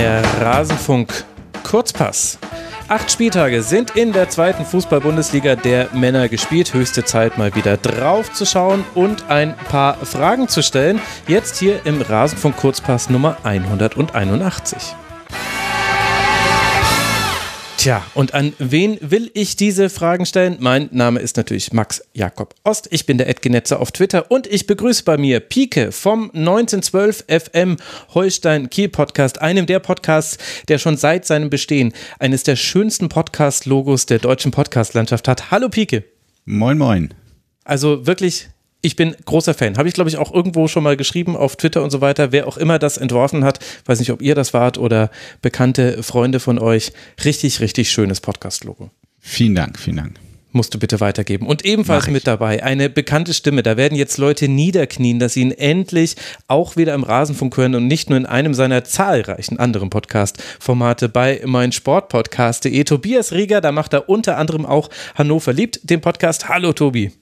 Der Rasenfunk Kurzpass. Acht Spieltage sind in der zweiten Fußball-Bundesliga der Männer gespielt. Höchste Zeit, mal wieder drauf zu schauen und ein paar Fragen zu stellen. Jetzt hier im Rasenfunk Kurzpass Nummer 181. Tja, und an wen will ich diese Fragen stellen? Mein Name ist natürlich Max Jakob Ost. Ich bin der Edgenetzer auf Twitter und ich begrüße bei mir Pike vom 1912 FM Holstein Kiel Podcast, einem der Podcasts, der schon seit seinem Bestehen eines der schönsten Podcast-Logos der deutschen Podcast-Landschaft hat. Hallo Pike. Moin, moin. Also wirklich ich bin großer Fan. Habe ich, glaube ich, auch irgendwo schon mal geschrieben auf Twitter und so weiter. Wer auch immer das entworfen hat, weiß nicht, ob ihr das wart oder bekannte Freunde von euch. Richtig, richtig schönes Podcast-Logo. Vielen Dank, vielen Dank. Musst du bitte weitergeben. Und ebenfalls mit dabei eine bekannte Stimme. Da werden jetzt Leute niederknien, dass sie ihn endlich auch wieder im Rasenfunk hören und nicht nur in einem seiner zahlreichen anderen Podcast-Formate bei meinsportpodcast.de. Tobias Rieger, da macht er unter anderem auch Hannover liebt den Podcast. Hallo Tobi.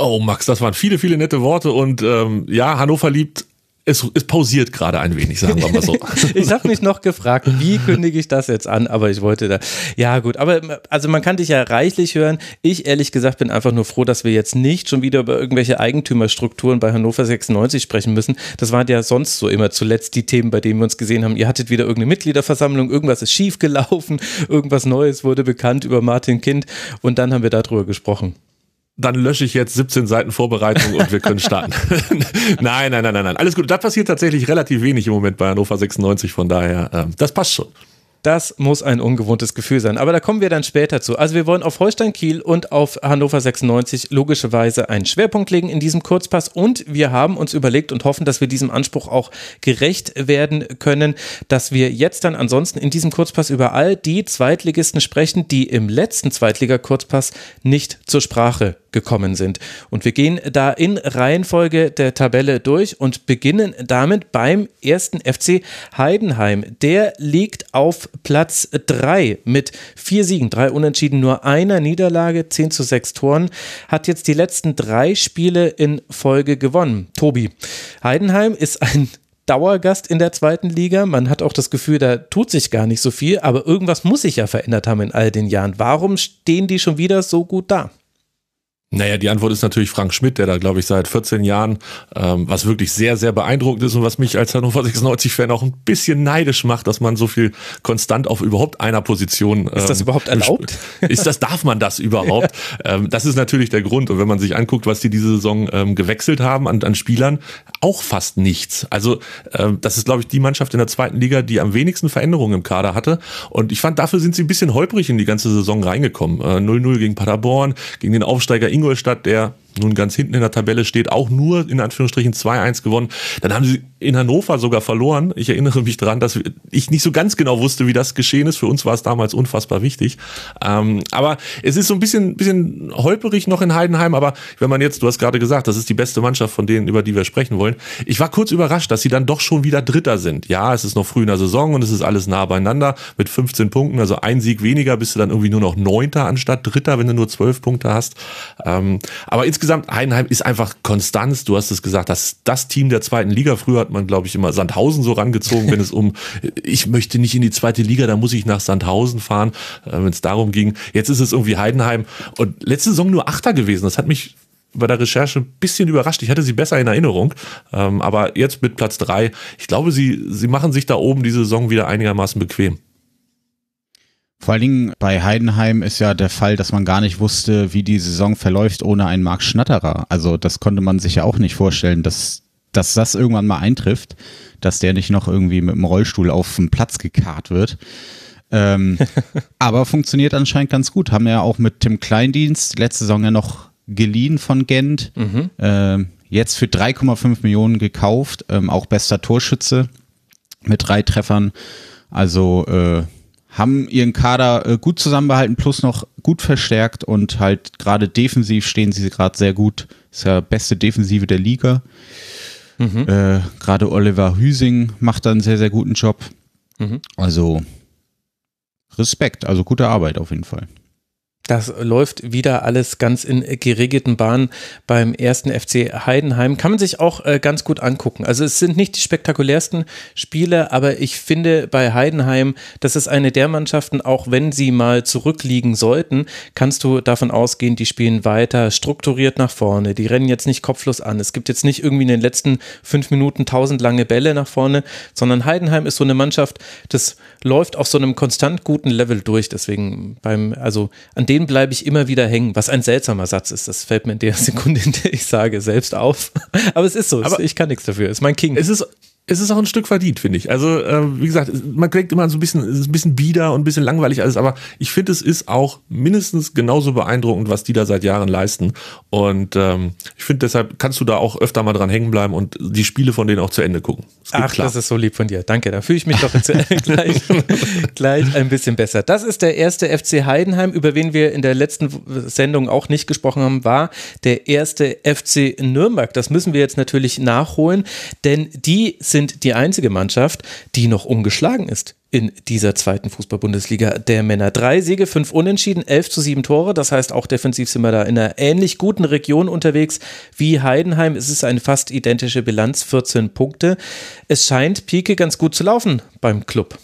Oh, Max, das waren viele, viele nette Worte und ähm, ja, Hannover liebt es, es, pausiert gerade ein wenig, sagen wir mal so. ich habe mich noch gefragt, wie kündige ich das jetzt an, aber ich wollte da. Ja, gut, aber also man kann dich ja reichlich hören. Ich ehrlich gesagt bin einfach nur froh, dass wir jetzt nicht schon wieder über irgendwelche Eigentümerstrukturen bei Hannover 96 sprechen müssen. Das waren ja sonst so immer zuletzt die Themen, bei denen wir uns gesehen haben. Ihr hattet wieder irgendeine Mitgliederversammlung, irgendwas ist schiefgelaufen, irgendwas Neues wurde bekannt über Martin Kind und dann haben wir darüber gesprochen dann lösche ich jetzt 17 Seiten Vorbereitung und wir können starten. nein, nein, nein, nein, nein. Alles gut. Da passiert tatsächlich relativ wenig im Moment bei Hannover 96, von daher, ähm, das passt schon. Das muss ein ungewohntes Gefühl sein. Aber da kommen wir dann später zu. Also wir wollen auf Holstein Kiel und auf Hannover 96 logischerweise einen Schwerpunkt legen in diesem Kurzpass. Und wir haben uns überlegt und hoffen, dass wir diesem Anspruch auch gerecht werden können, dass wir jetzt dann ansonsten in diesem Kurzpass über all die Zweitligisten sprechen, die im letzten Zweitliga-Kurzpass nicht zur Sprache gekommen sind. Und wir gehen da in Reihenfolge der Tabelle durch und beginnen damit beim ersten FC Heidenheim. Der liegt auf Platz 3 mit vier Siegen, drei Unentschieden, nur einer Niederlage, 10 zu 6 Toren, hat jetzt die letzten drei Spiele in Folge gewonnen. Tobi, Heidenheim ist ein Dauergast in der zweiten Liga. Man hat auch das Gefühl, da tut sich gar nicht so viel, aber irgendwas muss sich ja verändert haben in all den Jahren. Warum stehen die schon wieder so gut da? Naja, die Antwort ist natürlich Frank Schmidt, der da, glaube ich, seit 14 Jahren, ähm, was wirklich sehr, sehr beeindruckend ist und was mich als Hannover 96-Fan auch ein bisschen neidisch macht, dass man so viel konstant auf überhaupt einer Position. Ähm, ist das ähm, überhaupt erlaubt? Ist das, darf man das überhaupt? Ja. Ähm, das ist natürlich der Grund. Und wenn man sich anguckt, was die diese Saison ähm, gewechselt haben an, an Spielern, auch fast nichts. Also, ähm, das ist, glaube ich, die Mannschaft in der zweiten Liga, die am wenigsten Veränderungen im Kader hatte. Und ich fand, dafür sind sie ein bisschen holprig in die ganze Saison reingekommen. 0-0 äh, gegen Paderborn, gegen den Aufsteiger Ingolstadt, der nun ganz hinten in der Tabelle steht, auch nur in Anführungsstrichen 2-1 gewonnen. Dann haben sie in Hannover sogar verloren. Ich erinnere mich daran, dass ich nicht so ganz genau wusste, wie das geschehen ist. Für uns war es damals unfassbar wichtig. Ähm, aber es ist so ein bisschen, bisschen holperig noch in Heidenheim. Aber wenn man jetzt, du hast gerade gesagt, das ist die beste Mannschaft von denen, über die wir sprechen wollen. Ich war kurz überrascht, dass sie dann doch schon wieder Dritter sind. Ja, es ist noch früh in der Saison und es ist alles nah beieinander mit 15 Punkten. Also ein Sieg weniger bist du dann irgendwie nur noch Neunter anstatt Dritter, wenn du nur 12 Punkte hast. Ähm, aber insgesamt, Heidenheim ist einfach Konstanz. Du hast es gesagt, das, das Team der zweiten Liga. Früher hat man, glaube ich, immer Sandhausen so rangezogen, wenn es um, ich möchte nicht in die zweite Liga, da muss ich nach Sandhausen fahren, äh, wenn es darum ging. Jetzt ist es irgendwie Heidenheim und letzte Saison nur Achter gewesen. Das hat mich bei der Recherche ein bisschen überrascht. Ich hatte sie besser in Erinnerung, ähm, aber jetzt mit Platz drei, ich glaube, sie, sie machen sich da oben diese Saison wieder einigermaßen bequem. Vor allen Dingen bei Heidenheim ist ja der Fall, dass man gar nicht wusste, wie die Saison verläuft ohne einen Marc Schnatterer. Also das konnte man sich ja auch nicht vorstellen, dass, dass das irgendwann mal eintrifft, dass der nicht noch irgendwie mit dem Rollstuhl auf den Platz gekarrt wird. Ähm, aber funktioniert anscheinend ganz gut. Haben ja auch mit Tim Kleindienst letzte Saison ja noch geliehen von Gent. Mhm. Ähm, jetzt für 3,5 Millionen gekauft. Ähm, auch bester Torschütze mit drei Treffern. Also äh, haben ihren Kader äh, gut zusammenbehalten, plus noch gut verstärkt und halt gerade defensiv stehen sie gerade sehr gut. Ist ja beste Defensive der Liga. Mhm. Äh, gerade Oliver Hüsing macht da einen sehr, sehr guten Job. Mhm. Also Respekt, also gute Arbeit auf jeden Fall. Das läuft wieder alles ganz in geregelten Bahnen beim ersten FC Heidenheim. Kann man sich auch äh, ganz gut angucken. Also es sind nicht die spektakulärsten Spiele, aber ich finde bei Heidenheim, das ist eine der Mannschaften, auch wenn sie mal zurückliegen sollten, kannst du davon ausgehen, die spielen weiter strukturiert nach vorne. Die rennen jetzt nicht kopflos an. Es gibt jetzt nicht irgendwie in den letzten fünf Minuten tausend lange Bälle nach vorne, sondern Heidenheim ist so eine Mannschaft, das läuft auf so einem konstant guten Level durch. Deswegen beim, also an dem den bleibe ich immer wieder hängen, was ein seltsamer Satz ist. Das fällt mir in der Sekunde, in der ich sage, selbst auf. Aber es ist so, Aber ich kann nichts dafür. Es ist mein King. Es ist, es ist auch ein Stück verdient, finde ich. Also, äh, wie gesagt, man kriegt immer so ein bisschen, es ist ein bisschen bieder und ein bisschen langweilig alles, aber ich finde, es ist auch mindestens genauso beeindruckend, was die da seit Jahren leisten. Und ähm, ich finde, deshalb kannst du da auch öfter mal dran hängen bleiben und die Spiele von denen auch zu Ende gucken. Ach, klar. das ist so lieb von dir. Danke. Da fühle ich mich doch jetzt gleich, gleich ein bisschen besser. Das ist der erste FC Heidenheim, über wen wir in der letzten Sendung auch nicht gesprochen haben, war der erste FC Nürnberg. Das müssen wir jetzt natürlich nachholen, denn die sind sind die einzige Mannschaft, die noch ungeschlagen ist in dieser zweiten Fußball-Bundesliga der Männer. Drei Siege, fünf Unentschieden, elf zu sieben Tore. Das heißt, auch defensiv sind wir da in einer ähnlich guten Region unterwegs wie Heidenheim. Es ist eine fast identische Bilanz, 14 Punkte. Es scheint Pike ganz gut zu laufen beim Club.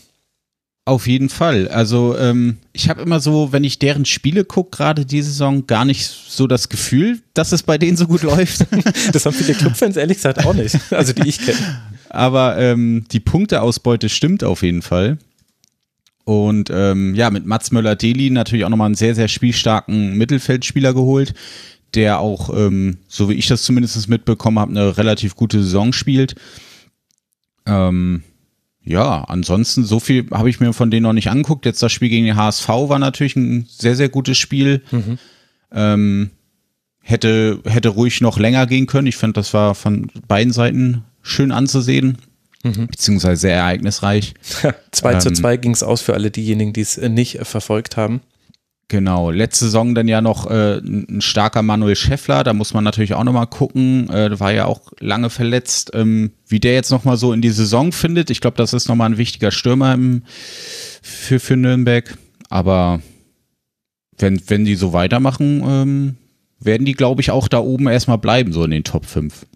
Auf jeden Fall. Also ähm, ich habe immer so, wenn ich deren Spiele gucke, gerade diese Saison, gar nicht so das Gefühl, dass es bei denen so gut läuft. das haben viele Clubfans ehrlich gesagt auch nicht. Also die ich kenne. Aber ähm, die Punkteausbeute stimmt auf jeden Fall. Und ähm, ja, mit Mats Möller-Deli natürlich auch nochmal einen sehr, sehr spielstarken Mittelfeldspieler geholt, der auch, ähm, so wie ich das zumindest mitbekommen habe, eine relativ gute Saison spielt. Ähm, ja, ansonsten so viel habe ich mir von denen noch nicht angeguckt. Jetzt das Spiel gegen den HSV war natürlich ein sehr, sehr gutes Spiel. Mhm. Ähm, hätte, hätte ruhig noch länger gehen können. Ich finde, das war von beiden Seiten schön anzusehen. Mhm. Beziehungsweise sehr ereignisreich. 2 ähm, zu 2 ging es aus für alle diejenigen, die es äh, nicht äh, verfolgt haben. Genau, letzte Saison dann ja noch äh, ein starker Manuel Scheffler, da muss man natürlich auch nochmal gucken, äh, war ja auch lange verletzt, ähm, wie der jetzt nochmal so in die Saison findet. Ich glaube, das ist nochmal ein wichtiger Stürmer im, für, für Nürnberg, aber wenn, wenn die so weitermachen, ähm, werden die, glaube ich, auch da oben erstmal bleiben, so in den Top 5.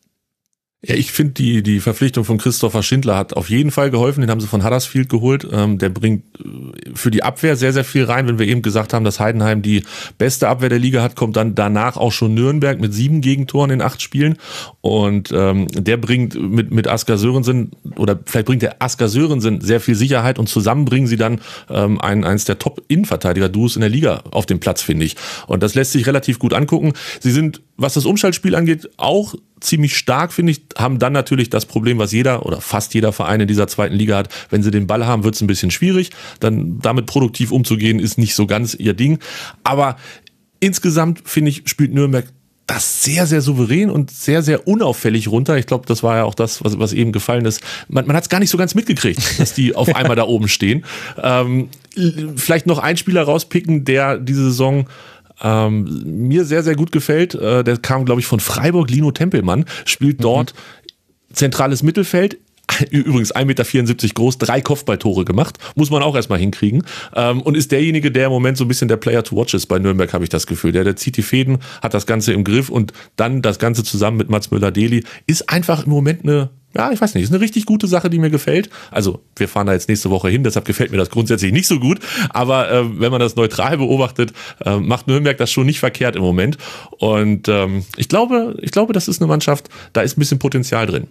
Ja, ich finde die, die Verpflichtung von Christopher Schindler hat auf jeden Fall geholfen. Den haben sie von Huddersfield geholt. Ähm, der bringt äh, für die Abwehr sehr, sehr viel rein. Wenn wir eben gesagt haben, dass Heidenheim die beste Abwehr der Liga hat, kommt dann danach auch schon Nürnberg mit sieben Gegentoren in acht Spielen. Und ähm, der bringt mit, mit Asker Sörensen, oder vielleicht bringt der Asker Sörensen sehr viel Sicherheit und zusammen bringen sie dann ähm, ein, eines der Top-Innenverteidiger-Duos in der Liga auf den Platz, finde ich. Und das lässt sich relativ gut angucken. Sie sind, was das Umschaltspiel angeht, auch ziemlich stark, finde ich, haben dann natürlich das Problem, was jeder oder fast jeder Verein in dieser zweiten Liga hat. Wenn sie den Ball haben, wird es ein bisschen schwierig. Dann damit produktiv umzugehen, ist nicht so ganz ihr Ding. Aber insgesamt, finde ich, spielt Nürnberg das sehr, sehr souverän und sehr, sehr unauffällig runter. Ich glaube, das war ja auch das, was, was eben gefallen ist. Man, man hat es gar nicht so ganz mitgekriegt, dass die auf einmal da oben stehen. Ähm, vielleicht noch einen Spieler rauspicken, der diese Saison ähm, mir sehr, sehr gut gefällt. Äh, der kam, glaube ich, von Freiburg, Lino Tempelmann, spielt mhm. dort mhm. zentrales Mittelfeld, übrigens 1,74 Meter groß, drei Kopfballtore gemacht, muss man auch erstmal hinkriegen. Ähm, und ist derjenige, der im Moment so ein bisschen der Player to watch ist bei Nürnberg, habe ich das Gefühl. Der, der zieht die Fäden, hat das Ganze im Griff und dann das Ganze zusammen mit Mats Müller-Deli ist einfach im Moment eine ja, ich weiß nicht, ist eine richtig gute Sache, die mir gefällt. Also, wir fahren da jetzt nächste Woche hin, deshalb gefällt mir das grundsätzlich nicht so gut. Aber äh, wenn man das neutral beobachtet, äh, macht Nürnberg das schon nicht verkehrt im Moment. Und ähm, ich glaube, ich glaube, das ist eine Mannschaft, da ist ein bisschen Potenzial drin.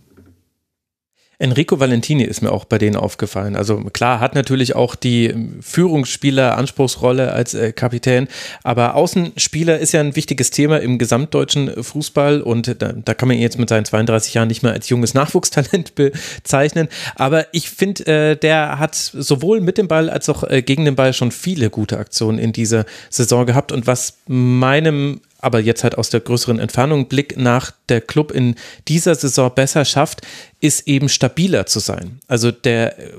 Enrico Valentini ist mir auch bei denen aufgefallen. Also klar, hat natürlich auch die Führungsspieler Anspruchsrolle als äh, Kapitän, aber Außenspieler ist ja ein wichtiges Thema im gesamtdeutschen Fußball und da, da kann man ihn jetzt mit seinen 32 Jahren nicht mehr als junges Nachwuchstalent bezeichnen. Aber ich finde, äh, der hat sowohl mit dem Ball als auch äh, gegen den Ball schon viele gute Aktionen in dieser Saison gehabt und was meinem aber jetzt halt aus der größeren Entfernung Blick nach der Club in dieser Saison besser schafft, ist eben stabiler zu sein. Also der äh,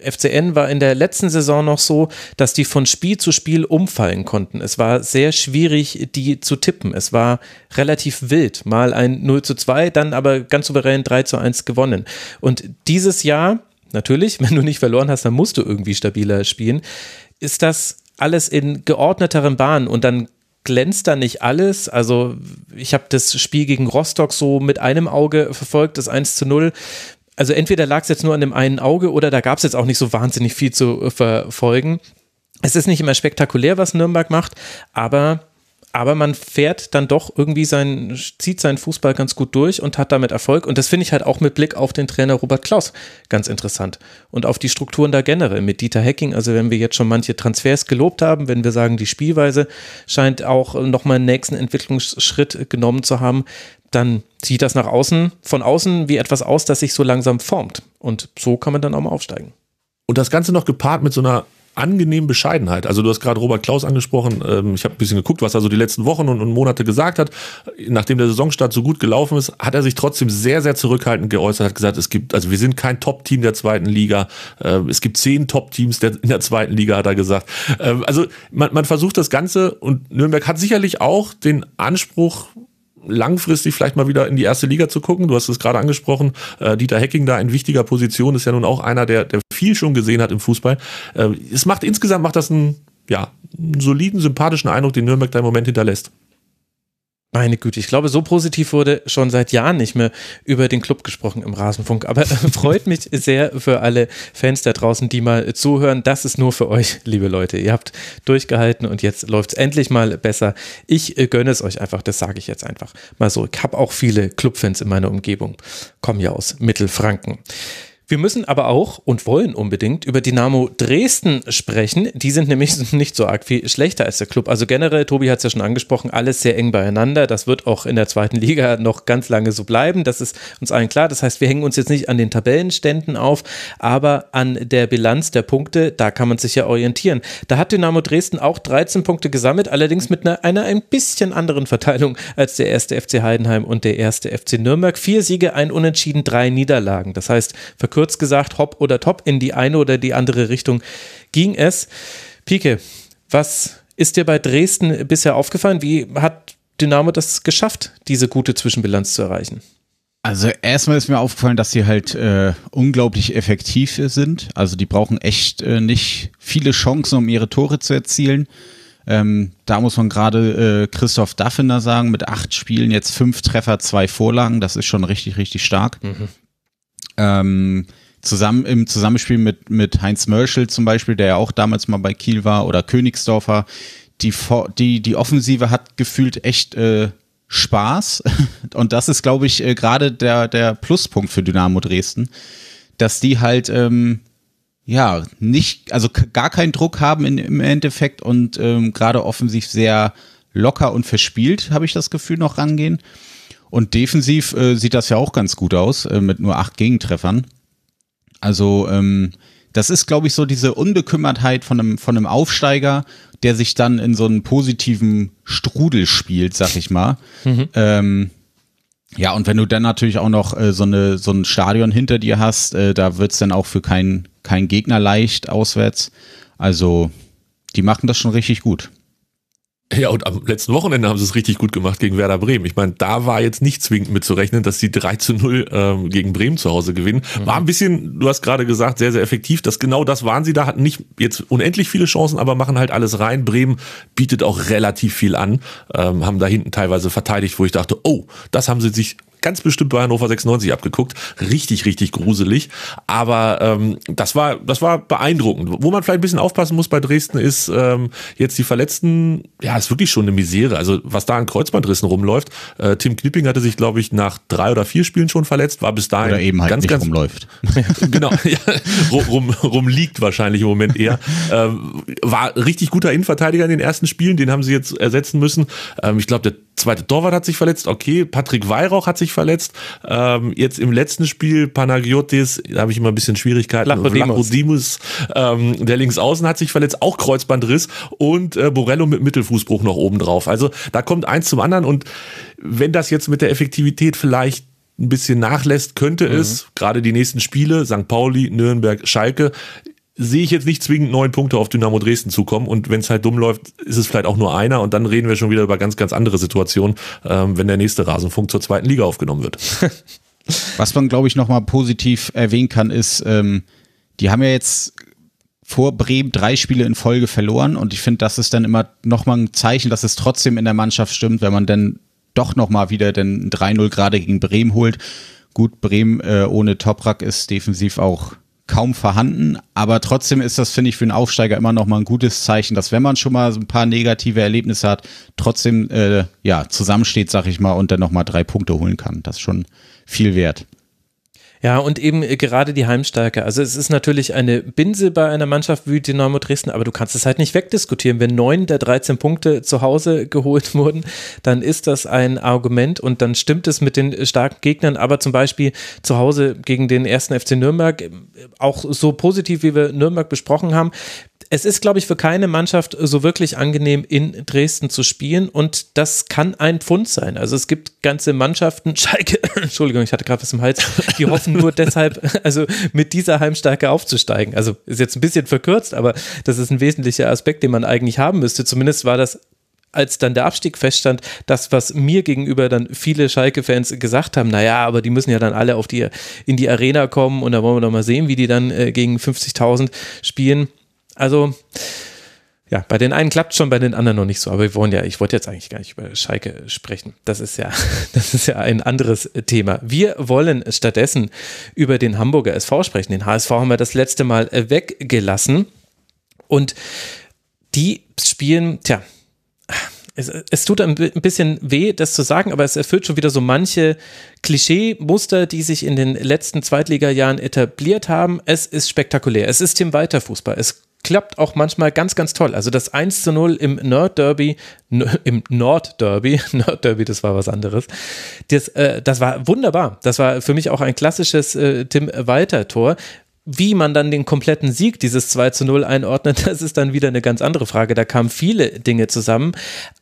FCN war in der letzten Saison noch so, dass die von Spiel zu Spiel umfallen konnten. Es war sehr schwierig, die zu tippen. Es war relativ wild. Mal ein 0 zu 2, dann aber ganz souverän 3 zu 1 gewonnen. Und dieses Jahr, natürlich, wenn du nicht verloren hast, dann musst du irgendwie stabiler spielen, ist das alles in geordneteren Bahnen und dann glänzt da nicht alles. Also ich habe das Spiel gegen Rostock so mit einem Auge verfolgt, das 1 zu 0. Also entweder lag es jetzt nur an dem einen Auge oder da gab es jetzt auch nicht so wahnsinnig viel zu verfolgen. Es ist nicht immer spektakulär, was Nürnberg macht, aber aber man fährt dann doch irgendwie sein, zieht seinen Fußball ganz gut durch und hat damit Erfolg. Und das finde ich halt auch mit Blick auf den Trainer Robert Klaus ganz interessant. Und auf die Strukturen da generell mit Dieter Hecking. Also wenn wir jetzt schon manche Transfers gelobt haben, wenn wir sagen, die Spielweise scheint auch nochmal einen nächsten Entwicklungsschritt genommen zu haben, dann sieht das nach außen, von außen wie etwas aus, das sich so langsam formt. Und so kann man dann auch mal aufsteigen. Und das Ganze noch gepaart mit so einer angenehmen Bescheidenheit. Also du hast gerade Robert Klaus angesprochen. Ähm, ich habe ein bisschen geguckt, was er so die letzten Wochen und, Monate gesagt hat. Nachdem der Saisonstart so gut gelaufen ist, hat er sich trotzdem sehr, sehr zurückhaltend geäußert, hat gesagt, es gibt, also wir sind kein Top-Team der zweiten Liga. Ähm, es gibt zehn Top-Teams in der zweiten Liga, hat er gesagt. Ähm, also man, man versucht das Ganze und Nürnberg hat sicherlich auch den Anspruch, langfristig vielleicht mal wieder in die erste Liga zu gucken. Du hast es gerade angesprochen, äh, Dieter Hecking da in wichtiger Position ist ja nun auch einer, der, der viel schon gesehen hat im Fußball. Äh, es macht insgesamt macht das einen, ja, einen soliden, sympathischen Eindruck, den Nürnberg da im Moment hinterlässt. Meine Güte, ich glaube, so positiv wurde schon seit Jahren nicht mehr über den Club gesprochen im Rasenfunk. Aber freut mich sehr für alle Fans da draußen, die mal zuhören. Das ist nur für euch, liebe Leute. Ihr habt durchgehalten und jetzt läuft es endlich mal besser. Ich äh, gönne es euch einfach, das sage ich jetzt einfach mal so. Ich habe auch viele Clubfans in meiner Umgebung. Kommen ja aus Mittelfranken. Wir müssen aber auch und wollen unbedingt über Dynamo Dresden sprechen. Die sind nämlich nicht so arg viel schlechter als der Club. Also generell, Tobi hat es ja schon angesprochen, alles sehr eng beieinander. Das wird auch in der zweiten Liga noch ganz lange so bleiben. Das ist uns allen klar. Das heißt, wir hängen uns jetzt nicht an den Tabellenständen auf, aber an der Bilanz der Punkte, da kann man sich ja orientieren. Da hat Dynamo Dresden auch 13 Punkte gesammelt, allerdings mit einer, einer ein bisschen anderen Verteilung als der erste FC Heidenheim und der erste FC Nürnberg. Vier Siege, ein Unentschieden, drei Niederlagen. Das heißt, verkürzt kurz gesagt, hopp oder top, in die eine oder die andere Richtung ging es. Pike, was ist dir bei Dresden bisher aufgefallen? Wie hat Dynamo das geschafft, diese gute Zwischenbilanz zu erreichen? Also erstmal ist mir aufgefallen, dass sie halt äh, unglaublich effektiv sind. Also die brauchen echt äh, nicht viele Chancen, um ihre Tore zu erzielen. Ähm, da muss man gerade äh, Christoph Daffiner sagen, mit acht Spielen jetzt fünf Treffer, zwei Vorlagen. Das ist schon richtig, richtig stark. Mhm ähm, zusammen im Zusammenspiel mit, mit Heinz Mörschel zum Beispiel, der ja auch damals mal bei Kiel war, oder Königsdorfer, die, die, die Offensive hat gefühlt echt äh, Spaß. Und das ist, glaube ich, äh, gerade der, der Pluspunkt für Dynamo Dresden, dass die halt ähm, ja nicht, also gar keinen Druck haben in, im Endeffekt und ähm, gerade offensiv sehr locker und verspielt, habe ich das Gefühl, noch rangehen. Und defensiv äh, sieht das ja auch ganz gut aus, äh, mit nur acht Gegentreffern. Also, ähm, das ist, glaube ich, so diese Unbekümmertheit von einem, von einem Aufsteiger, der sich dann in so einen positiven Strudel spielt, sag ich mal. Mhm. Ähm, ja, und wenn du dann natürlich auch noch äh, so, eine, so ein Stadion hinter dir hast, äh, da wird's dann auch für keinen kein Gegner leicht auswärts. Also, die machen das schon richtig gut. Ja, und am letzten Wochenende haben sie es richtig gut gemacht gegen Werder Bremen. Ich meine, da war jetzt nicht zwingend mitzurechnen, dass sie 3 zu 0 ähm, gegen Bremen zu Hause gewinnen. War ein bisschen, du hast gerade gesagt, sehr, sehr effektiv. Das genau das waren sie da, hatten nicht jetzt unendlich viele Chancen, aber machen halt alles rein. Bremen bietet auch relativ viel an, ähm, haben da hinten teilweise verteidigt, wo ich dachte, oh, das haben sie sich ganz bestimmt bei Hannover 96 abgeguckt. Richtig, richtig gruselig. Aber ähm, das war, das war beeindruckend. Wo man vielleicht ein bisschen aufpassen muss bei Dresden ist ähm, jetzt die Verletzten. Ja, ist wirklich schon eine Misere. Also was da an Kreuzbandrissen rumläuft. Äh, Tim Knipping hatte sich, glaube ich, nach drei oder vier Spielen schon verletzt. War bis dahin oder eben halt ganz, nicht ganz rumläuft. genau, ja, rum, rum liegt wahrscheinlich im Moment eher. Ähm, war richtig guter Innenverteidiger in den ersten Spielen. Den haben sie jetzt ersetzen müssen. Ähm, ich glaube, der zweite Torwart hat sich verletzt. Okay, Patrick Weihrauch hat sich verletzt. Ähm, jetzt im letzten Spiel Panagiotis, da habe ich immer ein bisschen Schwierigkeiten. Lachodimus, ähm, der Linksaußen hat sich verletzt, auch Kreuzbandriss und äh, Borello mit Mittelfußbruch noch oben drauf. Also da kommt eins zum anderen und wenn das jetzt mit der Effektivität vielleicht ein bisschen nachlässt, könnte mhm. es, gerade die nächsten Spiele, St. Pauli, Nürnberg, Schalke, sehe ich jetzt nicht zwingend neun Punkte auf Dynamo Dresden zukommen. Und wenn es halt dumm läuft, ist es vielleicht auch nur einer. Und dann reden wir schon wieder über ganz, ganz andere Situationen, ähm, wenn der nächste Rasenfunk zur zweiten Liga aufgenommen wird. Was man, glaube ich, nochmal positiv erwähnen kann, ist, ähm, die haben ja jetzt vor Bremen drei Spiele in Folge verloren und ich finde, das ist dann immer nochmal ein Zeichen, dass es trotzdem in der Mannschaft stimmt, wenn man dann doch nochmal wieder den 3-0 gerade gegen Bremen holt. Gut, Bremen äh, ohne Toprak ist defensiv auch kaum vorhanden, aber trotzdem ist das, finde ich, für einen Aufsteiger immer noch mal ein gutes Zeichen, dass wenn man schon mal so ein paar negative Erlebnisse hat, trotzdem äh, ja zusammensteht, sag ich mal, und dann noch mal drei Punkte holen kann. Das ist schon viel wert. Ja, und eben äh, gerade die Heimstärke. Also es ist natürlich eine Binse bei einer Mannschaft wie Dynamo Dresden, aber du kannst es halt nicht wegdiskutieren. Wenn neun der 13 Punkte zu Hause geholt wurden, dann ist das ein Argument und dann stimmt es mit den starken Gegnern. Aber zum Beispiel zu Hause gegen den ersten FC Nürnberg, äh, auch so positiv, wie wir Nürnberg besprochen haben, es ist, glaube ich, für keine Mannschaft so wirklich angenehm, in Dresden zu spielen und das kann ein Pfund sein. Also es gibt ganze Mannschaften, Schalke, Entschuldigung, ich hatte gerade was im Hals, die hoffen nur deshalb, also mit dieser Heimstärke aufzusteigen. Also ist jetzt ein bisschen verkürzt, aber das ist ein wesentlicher Aspekt, den man eigentlich haben müsste. Zumindest war das als dann der Abstieg feststand, das, was mir gegenüber dann viele Schalke-Fans gesagt haben, naja, aber die müssen ja dann alle auf die, in die Arena kommen und da wollen wir doch mal sehen, wie die dann äh, gegen 50.000 spielen. Also, ja, bei den einen klappt schon, bei den anderen noch nicht so. Aber wir wollen ja, ich wollte jetzt eigentlich gar nicht über Schalke sprechen. Das ist ja, das ist ja ein anderes Thema. Wir wollen stattdessen über den Hamburger SV sprechen. Den HSV haben wir das letzte Mal weggelassen. Und die spielen, tja, es, es, tut ein bisschen weh, das zu sagen, aber es erfüllt schon wieder so manche Klischee-Muster, die sich in den letzten Zweitliga-Jahren etabliert haben. Es ist spektakulär. Es ist Tim Walter Fußball. Es klappt auch manchmal ganz, ganz toll. Also das 1 zu 0 im Nord-Derby, im Nord-Derby, Nord-Derby, das war was anderes. Das, äh, das war wunderbar. Das war für mich auch ein klassisches äh, Tim Walter-Tor. Wie man dann den kompletten Sieg dieses 2 zu 0 einordnet, das ist dann wieder eine ganz andere Frage. Da kamen viele Dinge zusammen.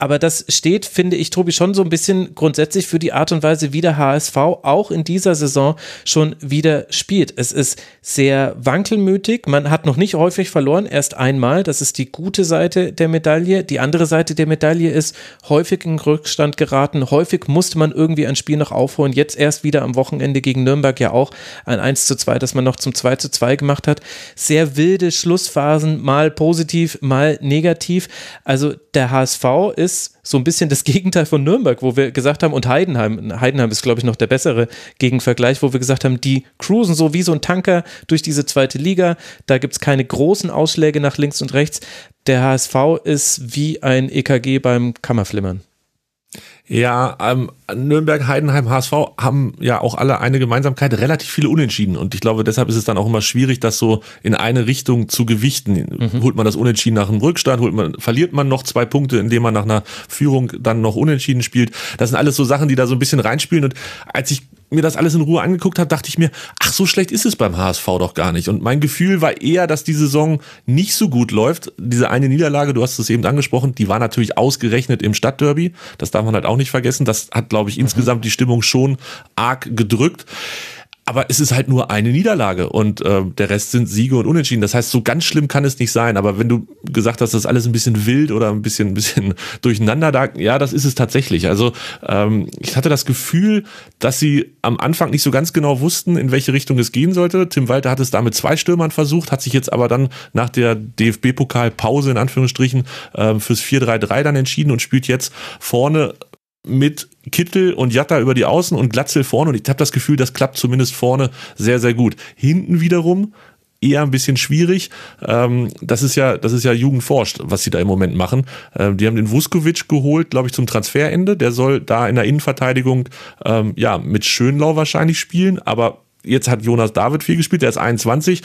Aber das steht, finde ich, Tobi, schon so ein bisschen grundsätzlich für die Art und Weise, wie der HSV auch in dieser Saison schon wieder spielt. Es ist sehr wankelmütig. Man hat noch nicht häufig verloren, erst einmal. Das ist die gute Seite der Medaille. Die andere Seite der Medaille ist häufig in Rückstand geraten. Häufig musste man irgendwie ein Spiel noch aufholen. Jetzt erst wieder am Wochenende gegen Nürnberg ja auch ein 1 zu 2, das man noch zum 2 zu 2 gemacht hat. Sehr wilde Schlussphasen, mal positiv, mal negativ. Also der HSV ist so ein bisschen das Gegenteil von Nürnberg, wo wir gesagt haben, und Heidenheim, Heidenheim ist, glaube ich, noch der bessere Gegenvergleich, wo wir gesagt haben, die cruisen so wie so ein Tanker durch diese zweite Liga. Da gibt es keine großen Ausschläge nach links und rechts. Der HSV ist wie ein EKG beim Kammerflimmern. Ja, ähm, Nürnberg, Heidenheim, HSV haben ja auch alle eine Gemeinsamkeit, relativ viele Unentschieden. Und ich glaube, deshalb ist es dann auch immer schwierig, das so in eine Richtung zu gewichten. Mhm. Holt man das Unentschieden nach einem Rückstand, holt man, verliert man noch zwei Punkte, indem man nach einer Führung dann noch Unentschieden spielt. Das sind alles so Sachen, die da so ein bisschen reinspielen. Und als ich mir das alles in Ruhe angeguckt habe, dachte ich mir, ach, so schlecht ist es beim HSV doch gar nicht. Und mein Gefühl war eher, dass die Saison nicht so gut läuft. Diese eine Niederlage, du hast es eben angesprochen, die war natürlich ausgerechnet im Stadtderby. Das darf man halt auch nicht vergessen. Das hat, glaube ich, insgesamt die Stimmung schon arg gedrückt aber es ist halt nur eine Niederlage und äh, der Rest sind Siege und Unentschieden. Das heißt, so ganz schlimm kann es nicht sein. Aber wenn du gesagt hast, das ist alles ein bisschen wild oder ein bisschen, ein bisschen durcheinander, da, ja, das ist es tatsächlich. Also ähm, ich hatte das Gefühl, dass sie am Anfang nicht so ganz genau wussten, in welche Richtung es gehen sollte. Tim Walter hat es da mit zwei Stürmern versucht, hat sich jetzt aber dann nach der DFB-Pokal-Pause in Anführungsstrichen äh, fürs 4-3-3 dann entschieden und spielt jetzt vorne mit Kittel und Jatta über die Außen und Glatzel vorne. Und ich habe das Gefühl, das klappt zumindest vorne sehr, sehr gut. Hinten wiederum eher ein bisschen schwierig. Ähm, das ist ja, das ist ja Jugendforscht, was sie da im Moment machen. Ähm, die haben den Vuskovic geholt, glaube ich, zum Transferende. Der soll da in der Innenverteidigung ähm, ja mit Schönlau wahrscheinlich spielen, aber Jetzt hat Jonas David viel gespielt, der ist 21.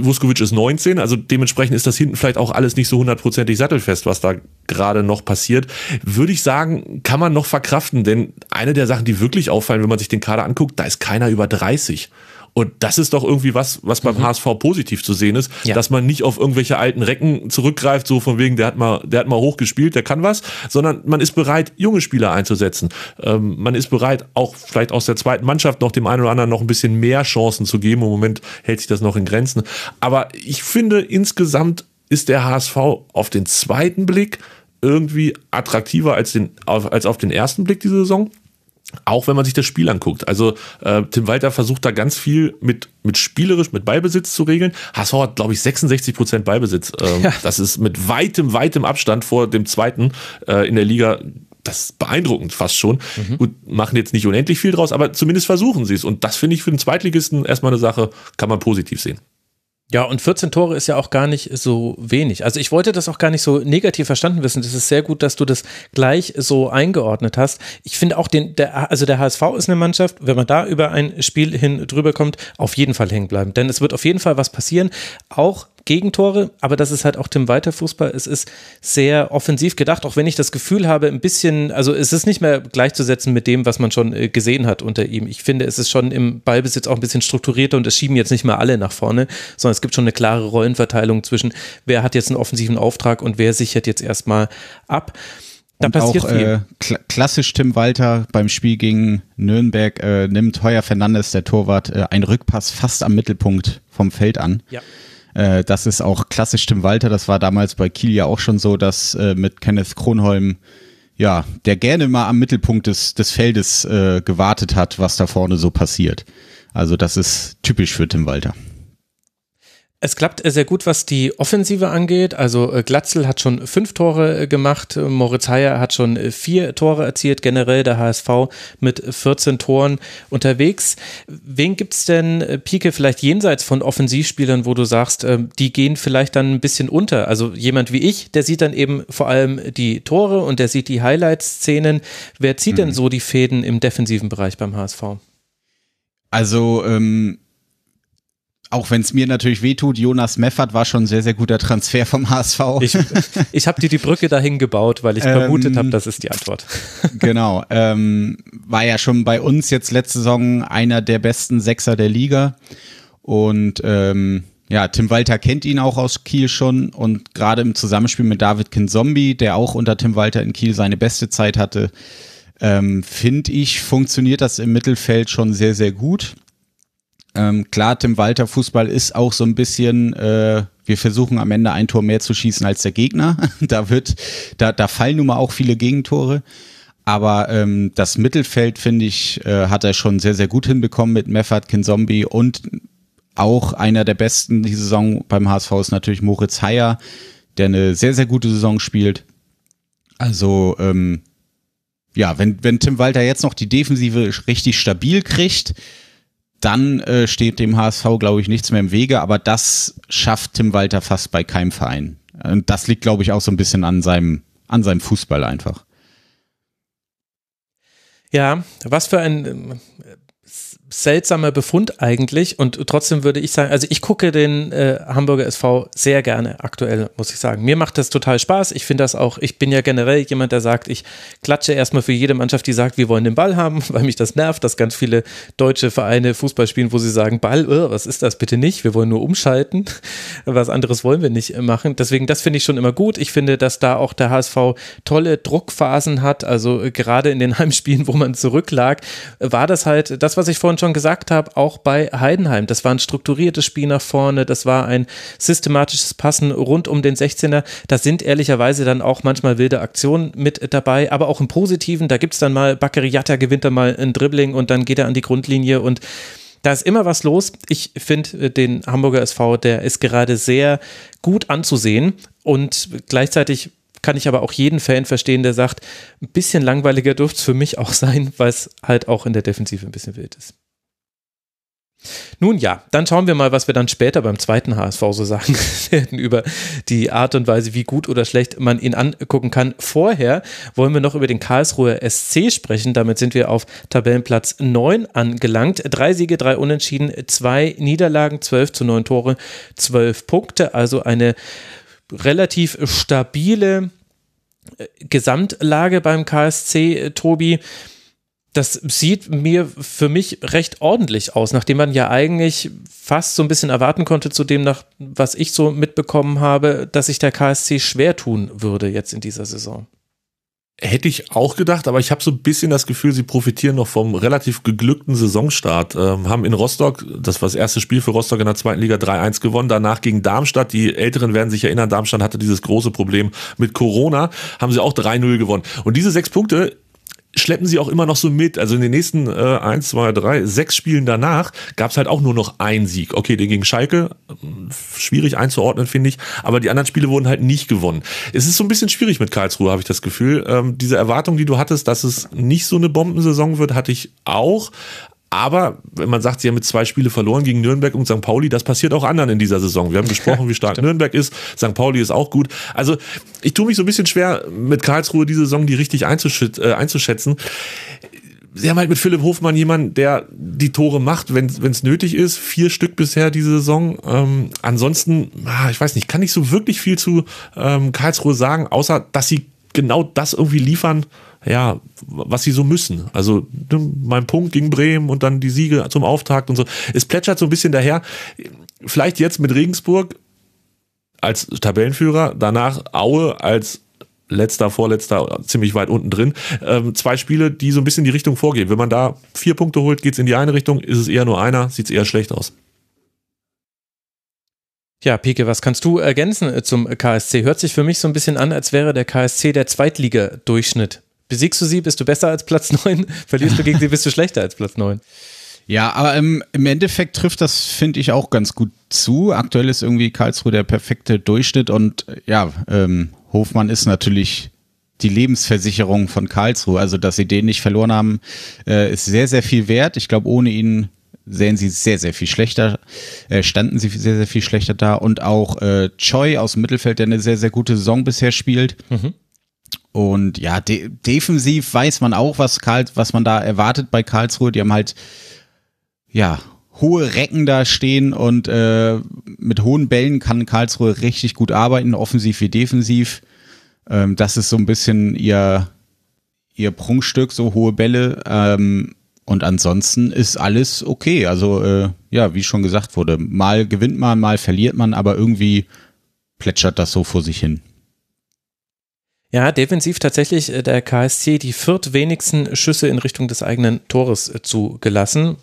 Vuskovic ist 19, also dementsprechend ist das hinten vielleicht auch alles nicht so hundertprozentig sattelfest, was da gerade noch passiert. Würde ich sagen, kann man noch verkraften, denn eine der Sachen, die wirklich auffallen, wenn man sich den Kader anguckt, da ist keiner über 30. Und das ist doch irgendwie was, was beim mhm. HSV positiv zu sehen ist, ja. dass man nicht auf irgendwelche alten Recken zurückgreift, so von wegen, der hat mal, der hat mal hochgespielt, der kann was, sondern man ist bereit, junge Spieler einzusetzen. Ähm, man ist bereit, auch vielleicht aus der zweiten Mannschaft noch dem einen oder anderen noch ein bisschen mehr Chancen zu geben. Im Moment hält sich das noch in Grenzen. Aber ich finde, insgesamt ist der HSV auf den zweiten Blick irgendwie attraktiver als, den, als auf den ersten Blick diese Saison. Auch wenn man sich das Spiel anguckt. Also äh, Tim Walter versucht da ganz viel mit, mit spielerisch, mit Ballbesitz zu regeln. HSV hat, glaube ich, 66 Prozent Ballbesitz. Ähm, ja. Das ist mit weitem, weitem Abstand vor dem zweiten äh, in der Liga. Das ist beeindruckend fast schon. Mhm. Gut, machen jetzt nicht unendlich viel draus, aber zumindest versuchen sie es. Und das finde ich für den Zweitligisten erstmal eine Sache, kann man positiv sehen. Ja, und 14 Tore ist ja auch gar nicht so wenig. Also ich wollte das auch gar nicht so negativ verstanden wissen. Das ist sehr gut, dass du das gleich so eingeordnet hast. Ich finde auch den, der, also der HSV ist eine Mannschaft, wenn man da über ein Spiel hin drüber kommt, auf jeden Fall hängen bleiben. Denn es wird auf jeden Fall was passieren. Auch Gegentore, aber das ist halt auch Tim Walter Fußball. Es ist sehr offensiv gedacht, auch wenn ich das Gefühl habe, ein bisschen, also es ist nicht mehr gleichzusetzen mit dem, was man schon äh, gesehen hat unter ihm. Ich finde, es ist schon im Ballbesitz auch ein bisschen strukturierter und es schieben jetzt nicht mehr alle nach vorne, sondern es gibt schon eine klare Rollenverteilung zwischen, wer hat jetzt einen offensiven Auftrag und wer sichert jetzt erstmal ab. Da und passiert auch äh, kl klassisch Tim Walter beim Spiel gegen Nürnberg äh, nimmt Heuer Fernandes, der Torwart, äh, einen Rückpass fast am Mittelpunkt vom Feld an. Ja. Äh, das ist auch klassisch Tim Walter. Das war damals bei Kiel ja auch schon so, dass äh, mit Kenneth Kronholm, ja, der gerne mal am Mittelpunkt des, des Feldes äh, gewartet hat, was da vorne so passiert. Also das ist typisch für Tim Walter. Es klappt sehr gut, was die Offensive angeht. Also äh, Glatzel hat schon fünf Tore äh, gemacht, Moritz Heyer hat schon äh, vier Tore erzielt, generell der HSV mit 14 Toren unterwegs. Wen gibt's denn, Pike, vielleicht jenseits von Offensivspielern, wo du sagst, die gehen vielleicht dann ein bisschen unter? Also jemand wie ich, der sieht dann eben vor allem die Tore und der sieht die Highlight-Szenen. Wer zieht mhm. denn so die Fäden im defensiven Bereich beim HSV? Also ähm, auch wenn es mir natürlich wehtut, Jonas Meffert war schon ein sehr, sehr guter Transfer vom HSV. Ich, ich habe dir die Brücke dahin gebaut, weil ich ähm, vermutet habe, das ist die Antwort. genau. Ähm, war ja schon bei uns jetzt letzte Saison einer der besten Sechser der Liga. Und ähm, ja, Tim Walter kennt ihn auch aus Kiel schon und gerade im Zusammenspiel mit David Kinzombie, der auch unter Tim Walter in Kiel seine beste Zeit hatte, ähm, finde ich, funktioniert das im Mittelfeld schon sehr, sehr gut. Ähm, klar, Tim Walter Fußball ist auch so ein bisschen, äh, wir versuchen am Ende ein Tor mehr zu schießen als der Gegner. da wird, da, da fallen nun mal auch viele Gegentore. Aber ähm, das Mittelfeld, finde ich, äh, hat er schon sehr, sehr gut hinbekommen mit Meffert, Kinzombie und auch einer der besten die Saison beim HSV ist natürlich Moritz Heyer, der eine sehr, sehr gute Saison spielt. Also, ähm, ja, wenn, wenn Tim Walter jetzt noch die Defensive richtig stabil kriegt, dann äh, steht dem HSV, glaube ich, nichts mehr im Wege. Aber das schafft Tim Walter fast bei keinem Verein. Und das liegt, glaube ich, auch so ein bisschen an seinem, an seinem Fußball einfach. Ja, was für ein seltsamer Befund eigentlich und trotzdem würde ich sagen, also ich gucke den äh, Hamburger SV sehr gerne aktuell, muss ich sagen. Mir macht das total Spaß. Ich finde das auch, ich bin ja generell jemand, der sagt, ich klatsche erstmal für jede Mannschaft, die sagt, wir wollen den Ball haben, weil mich das nervt, dass ganz viele deutsche Vereine Fußball spielen, wo sie sagen, Ball, oh, was ist das bitte nicht? Wir wollen nur umschalten. Was anderes wollen wir nicht machen. Deswegen, das finde ich schon immer gut. Ich finde, dass da auch der HSV tolle Druckphasen hat. Also äh, gerade in den Heimspielen, wo man zurücklag, war das halt das, was ich vorhin schon gesagt habe, auch bei Heidenheim. Das war ein strukturiertes Spiel nach vorne, das war ein systematisches Passen rund um den 16er. Da sind ehrlicherweise dann auch manchmal wilde Aktionen mit dabei, aber auch im Positiven. Da gibt es dann mal, Bakariata gewinnt dann mal ein Dribbling und dann geht er an die Grundlinie und da ist immer was los. Ich finde äh, den Hamburger SV, der ist gerade sehr gut anzusehen und gleichzeitig kann ich aber auch jeden Fan verstehen, der sagt, ein bisschen langweiliger dürfte es für mich auch sein, weil es halt auch in der Defensive ein bisschen wild ist. Nun ja, dann schauen wir mal, was wir dann später beim zweiten HSV so sagen werden über die Art und Weise, wie gut oder schlecht man ihn angucken kann. Vorher wollen wir noch über den Karlsruher SC sprechen. Damit sind wir auf Tabellenplatz 9 angelangt. Drei Siege, drei Unentschieden, zwei Niederlagen, 12 zu 9 Tore, 12 Punkte. Also eine relativ stabile äh, Gesamtlage beim KSC, Tobi das sieht mir für mich recht ordentlich aus, nachdem man ja eigentlich fast so ein bisschen erwarten konnte, zu dem, nach, was ich so mitbekommen habe, dass sich der KSC schwer tun würde jetzt in dieser Saison. Hätte ich auch gedacht, aber ich habe so ein bisschen das Gefühl, sie profitieren noch vom relativ geglückten Saisonstart. Ähm, haben in Rostock, das war das erste Spiel für Rostock in der zweiten Liga 3-1 gewonnen, danach gegen Darmstadt. Die Älteren werden sich erinnern, Darmstadt hatte dieses große Problem mit Corona, haben sie auch 3-0 gewonnen. Und diese sechs Punkte schleppen sie auch immer noch so mit. Also in den nächsten äh, eins, zwei, drei, sechs Spielen danach gab es halt auch nur noch einen Sieg. Okay, den gegen Schalke, schwierig einzuordnen, finde ich, aber die anderen Spiele wurden halt nicht gewonnen. Es ist so ein bisschen schwierig mit Karlsruhe, habe ich das Gefühl. Ähm, diese Erwartung, die du hattest, dass es nicht so eine Bombensaison wird, hatte ich auch. Aber wenn man sagt, sie haben mit zwei Spiele verloren gegen Nürnberg und St. Pauli, das passiert auch anderen in dieser Saison. Wir haben gesprochen, wie stark Nürnberg ist. St. Pauli ist auch gut. Also ich tue mich so ein bisschen schwer, mit Karlsruhe diese Saison die richtig einzuschätzen. Äh, einzuschätzen. Sie haben halt mit Philipp Hofmann jemanden, der die Tore macht, wenn es nötig ist. Vier Stück bisher diese Saison. Ähm, ansonsten, ah, ich weiß nicht, kann ich so wirklich viel zu ähm, Karlsruhe sagen, außer dass sie genau das irgendwie liefern, ja, was sie so müssen. Also ne, mein Punkt gegen Bremen und dann die Siege zum Auftakt und so. Es plätschert so ein bisschen daher. Vielleicht jetzt mit Regensburg als Tabellenführer, danach Aue als letzter, vorletzter, ziemlich weit unten drin. Ähm, zwei Spiele, die so ein bisschen die Richtung vorgehen. Wenn man da vier Punkte holt, geht's in die eine Richtung, ist es eher nur einer, sieht's eher schlecht aus. Ja, Pike, was kannst du ergänzen zum KSC? Hört sich für mich so ein bisschen an, als wäre der KSC der Zweitliga-Durchschnitt. Besiegst du sie, bist du besser als Platz 9, verlierst du gegen sie, bist du schlechter als Platz 9. Ja, aber im, im Endeffekt trifft das, finde ich, auch ganz gut zu. Aktuell ist irgendwie Karlsruhe der perfekte Durchschnitt und ja, ähm, Hofmann ist natürlich die Lebensversicherung von Karlsruhe. Also, dass sie den nicht verloren haben, äh, ist sehr, sehr viel wert. Ich glaube, ohne ihn sehen sie sehr, sehr viel schlechter, äh, standen sie sehr, sehr viel schlechter da. Und auch äh, Choi aus dem Mittelfeld, der eine sehr, sehr gute Saison bisher spielt. Mhm. Und ja, de defensiv weiß man auch, was, Karl, was man da erwartet bei Karlsruhe. Die haben halt, ja, hohe Recken da stehen und äh, mit hohen Bällen kann Karlsruhe richtig gut arbeiten, offensiv wie defensiv. Ähm, das ist so ein bisschen ihr, ihr Prunkstück, so hohe Bälle. Ähm, und ansonsten ist alles okay. Also, äh, ja, wie schon gesagt wurde, mal gewinnt man, mal verliert man, aber irgendwie plätschert das so vor sich hin. Ja, defensiv tatsächlich äh, der KSC die viertwenigsten Schüsse in Richtung des eigenen Tores äh, zugelassen.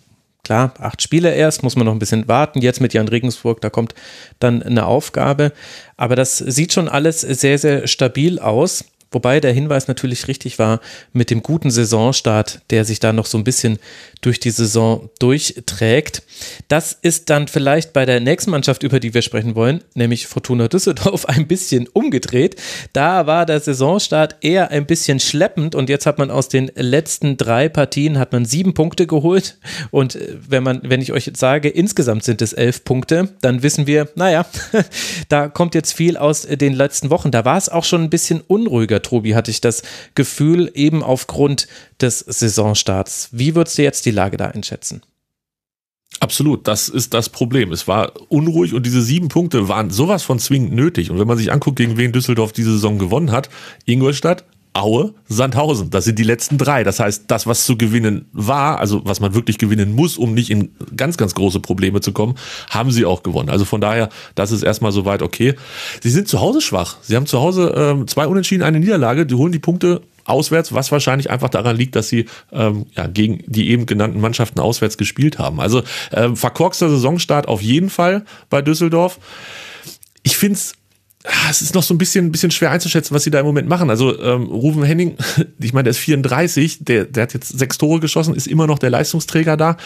Klar, acht Spiele erst, muss man noch ein bisschen warten. Jetzt mit Jan Regensburg, da kommt dann eine Aufgabe. Aber das sieht schon alles sehr, sehr stabil aus. Wobei der Hinweis natürlich richtig war mit dem guten Saisonstart, der sich da noch so ein bisschen durch die Saison durchträgt. Das ist dann vielleicht bei der nächsten Mannschaft, über die wir sprechen wollen, nämlich Fortuna Düsseldorf, ein bisschen umgedreht. Da war der Saisonstart eher ein bisschen schleppend und jetzt hat man aus den letzten drei Partien hat man sieben Punkte geholt und äh, wenn man, wenn ich euch jetzt sage, insgesamt sind es elf Punkte, dann wissen wir, naja, da kommt jetzt viel aus den letzten Wochen. Da war es auch schon ein bisschen unruhiger, Tobi, hatte ich das Gefühl, eben aufgrund des Saisonstarts. Wie würdest du jetzt die Lage da einschätzen? Absolut, das ist das Problem. Es war unruhig und diese sieben Punkte waren sowas von zwingend nötig. Und wenn man sich anguckt, gegen wen Düsseldorf diese Saison gewonnen hat, Ingolstadt, Aue, Sandhausen. Das sind die letzten drei. Das heißt, das, was zu gewinnen war, also was man wirklich gewinnen muss, um nicht in ganz, ganz große Probleme zu kommen, haben sie auch gewonnen. Also von daher, das ist erstmal soweit okay. Sie sind zu Hause schwach. Sie haben zu Hause ähm, zwei Unentschieden, eine Niederlage. Die holen die Punkte auswärts, was wahrscheinlich einfach daran liegt, dass sie ähm, ja, gegen die eben genannten Mannschaften auswärts gespielt haben. Also ähm, verkorkster Saisonstart auf jeden Fall bei Düsseldorf. Ich finde es es ist noch so ein bisschen, bisschen schwer einzuschätzen, was sie da im Moment machen. Also ähm, Ruven Henning, ich meine, der ist 34, der, der hat jetzt sechs Tore geschossen, ist immer noch der Leistungsträger da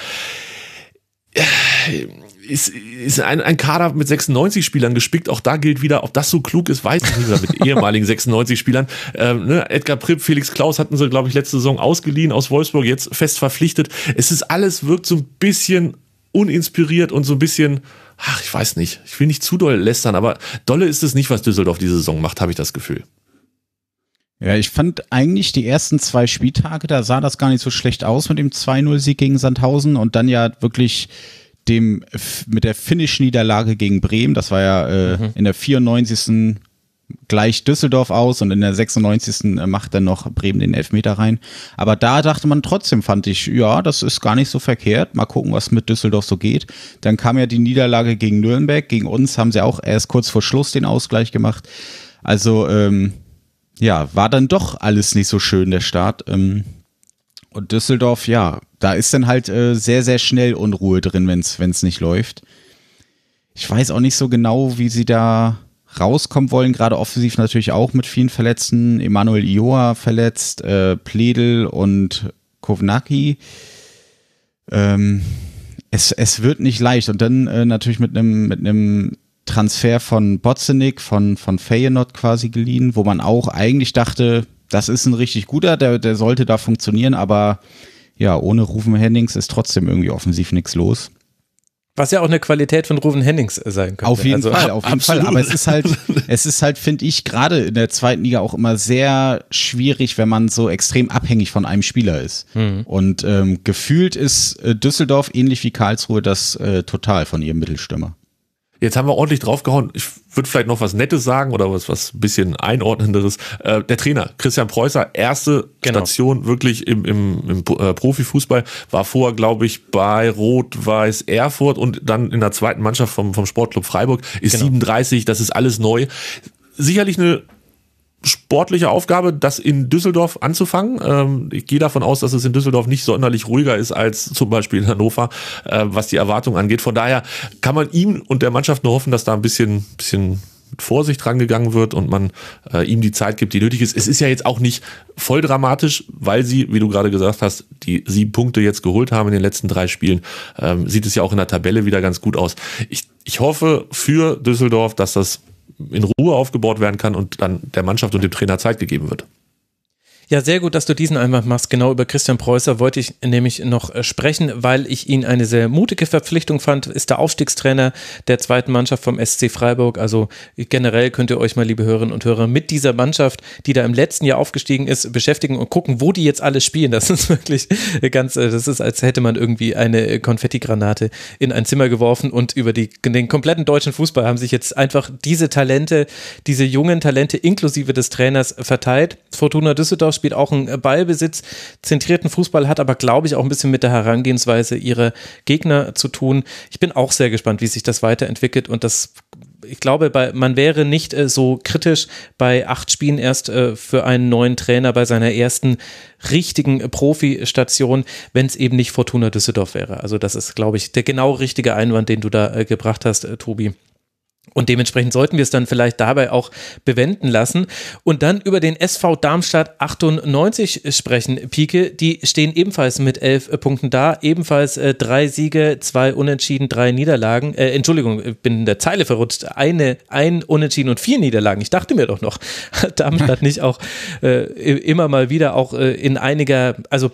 ist, ist ein, ein Kader mit 96 Spielern gespickt. Auch da gilt wieder, ob das so klug ist, weiß ich nicht, mit ehemaligen 96 Spielern. Ähm, ne? Edgar Pripp, Felix Klaus hatten sie, glaube ich, letzte Saison ausgeliehen aus Wolfsburg, jetzt fest verpflichtet. Es ist alles, wirkt so ein bisschen uninspiriert und so ein bisschen, ach, ich weiß nicht, ich will nicht zu doll lästern, aber dolle ist es nicht, was Düsseldorf diese Saison macht, habe ich das Gefühl. Ja, ich fand eigentlich die ersten zwei Spieltage, da sah das gar nicht so schlecht aus mit dem 2-0-Sieg gegen Sandhausen und dann ja wirklich dem mit der Finish-Niederlage gegen Bremen, das war ja äh, mhm. in der 94. gleich Düsseldorf aus und in der 96. Äh, macht dann noch Bremen den Elfmeter rein. Aber da dachte man trotzdem, fand ich, ja, das ist gar nicht so verkehrt. Mal gucken, was mit Düsseldorf so geht. Dann kam ja die Niederlage gegen Nürnberg. Gegen uns haben sie auch erst kurz vor Schluss den Ausgleich gemacht. Also, ähm, ja, war dann doch alles nicht so schön, der Start. Ähm, und Düsseldorf, ja, da ist dann halt äh, sehr, sehr schnell Unruhe drin, wenn es nicht läuft. Ich weiß auch nicht so genau, wie sie da rauskommen wollen, gerade offensiv natürlich auch mit vielen Verletzten. Emanuel Ioa verletzt, äh, Pledel und Kovnacki. Ähm, es, es wird nicht leicht. Und dann äh, natürlich mit einem mit Transfer von Botzenik, von, von Feyenoord quasi geliehen, wo man auch eigentlich dachte, das ist ein richtig guter, der, der sollte da funktionieren, aber ja, ohne Rufen Hennings ist trotzdem irgendwie offensiv nichts los. Was ja auch eine Qualität von Ruven Hennings sein könnte. Auf jeden also, Fall, auf jeden absolut. Fall. Aber es ist halt, es ist halt, finde ich, gerade in der zweiten Liga auch immer sehr schwierig, wenn man so extrem abhängig von einem Spieler ist. Mhm. Und ähm, gefühlt ist äh, Düsseldorf ähnlich wie Karlsruhe das äh, total von ihrem Mittelstürmer. Jetzt haben wir ordentlich draufgehauen. Ich würde vielleicht noch was Nettes sagen oder was was bisschen einordnenderes. Äh, der Trainer Christian Preußer, erste genau. Station wirklich im, im, im äh, Profifußball, war vorher, glaube ich, bei Rot-Weiß Erfurt und dann in der zweiten Mannschaft vom, vom Sportclub Freiburg, ist genau. 37, das ist alles neu. Sicherlich eine sportliche Aufgabe, das in Düsseldorf anzufangen. Ähm, ich gehe davon aus, dass es in Düsseldorf nicht sonderlich ruhiger ist als zum Beispiel in Hannover, äh, was die Erwartung angeht. Von daher kann man ihm und der Mannschaft nur hoffen, dass da ein bisschen, bisschen Vorsicht rangegangen wird und man äh, ihm die Zeit gibt, die nötig ist. Es ist ja jetzt auch nicht voll dramatisch, weil sie, wie du gerade gesagt hast, die sieben Punkte jetzt geholt haben in den letzten drei Spielen. Ähm, sieht es ja auch in der Tabelle wieder ganz gut aus. Ich, ich hoffe für Düsseldorf, dass das in Ruhe aufgebaut werden kann und dann der Mannschaft und dem Trainer Zeit gegeben wird. Ja, sehr gut, dass du diesen Einwand machst. Genau über Christian Preußer wollte ich nämlich noch äh, sprechen, weil ich ihn eine sehr mutige Verpflichtung fand. Ist der Aufstiegstrainer der zweiten Mannschaft vom SC Freiburg. Also generell könnt ihr euch mal, liebe Hörerinnen und Hörer, mit dieser Mannschaft, die da im letzten Jahr aufgestiegen ist, beschäftigen und gucken, wo die jetzt alle spielen. Das ist wirklich ganz, äh, das ist, als hätte man irgendwie eine Konfettigranate in ein Zimmer geworfen und über die, den kompletten deutschen Fußball haben sich jetzt einfach diese Talente, diese jungen Talente inklusive des Trainers verteilt. Fortuna Düsseldorf spielt auch einen Ballbesitz, zentrierten Fußball, hat aber, glaube ich, auch ein bisschen mit der Herangehensweise ihrer Gegner zu tun. Ich bin auch sehr gespannt, wie sich das weiterentwickelt und das ich glaube, bei, man wäre nicht äh, so kritisch bei acht Spielen erst äh, für einen neuen Trainer bei seiner ersten richtigen äh, Profi-Station, wenn es eben nicht Fortuna Düsseldorf wäre. Also das ist, glaube ich, der genau richtige Einwand, den du da äh, gebracht hast, äh, Tobi. Und dementsprechend sollten wir es dann vielleicht dabei auch bewenden lassen und dann über den SV Darmstadt 98 sprechen. Pike, die stehen ebenfalls mit elf Punkten da, ebenfalls äh, drei Siege, zwei Unentschieden, drei Niederlagen. Äh, Entschuldigung, bin in der Zeile verrutscht. Eine, ein Unentschieden und vier Niederlagen. Ich dachte mir doch noch, Darmstadt nicht auch äh, immer mal wieder auch äh, in einiger, also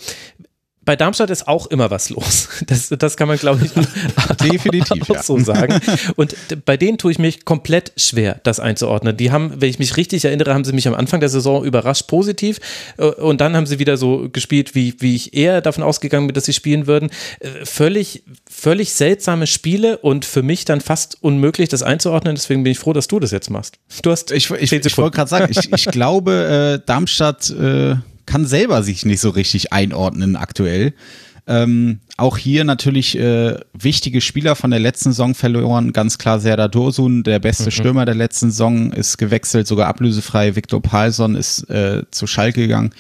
bei Darmstadt ist auch immer was los. Das, das kann man, glaube ich, definitiv auch ja. so sagen. Und bei denen tue ich mich komplett schwer, das einzuordnen. Die haben, wenn ich mich richtig erinnere, haben sie mich am Anfang der Saison überrascht positiv äh, und dann haben sie wieder so gespielt, wie, wie ich eher davon ausgegangen bin, dass sie spielen würden. Äh, völlig, völlig seltsame Spiele und für mich dann fast unmöglich, das einzuordnen. Deswegen bin ich froh, dass du das jetzt machst. Du hast ich, ich, ich wollte gerade sagen, ich, ich glaube, äh, Darmstadt äh kann selber sich nicht so richtig einordnen aktuell. Ähm, auch hier natürlich äh, wichtige Spieler von der letzten Saison verloren. Ganz klar Serdar Dursun, der beste mhm. Stürmer der letzten Saison, ist gewechselt, sogar ablösefrei. Viktor Palsson ist äh, zu Schalke gegangen.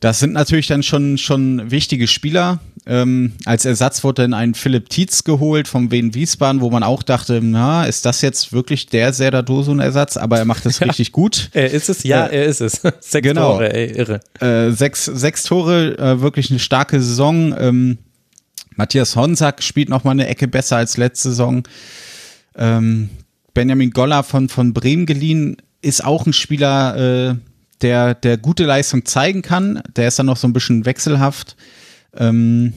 Das sind natürlich dann schon, schon wichtige Spieler. Ähm, als Ersatz wurde dann ein Philipp Tietz geholt vom Wien Wiesbaden, wo man auch dachte, na, ist das jetzt wirklich der Serdar Dosun-Ersatz? Aber er macht es ja, richtig gut. Er ist es, ja, äh, er ist es. Sechs genau. Tore, ey, irre. Äh, sechs, sechs Tore, äh, wirklich eine starke Saison. Ähm, Matthias Honsack spielt noch mal eine Ecke besser als letzte Saison. Ähm, Benjamin Goller von, von Bremen geliehen ist auch ein Spieler, äh, der, der gute Leistung zeigen kann. Der ist dann noch so ein bisschen wechselhaft. Ähm,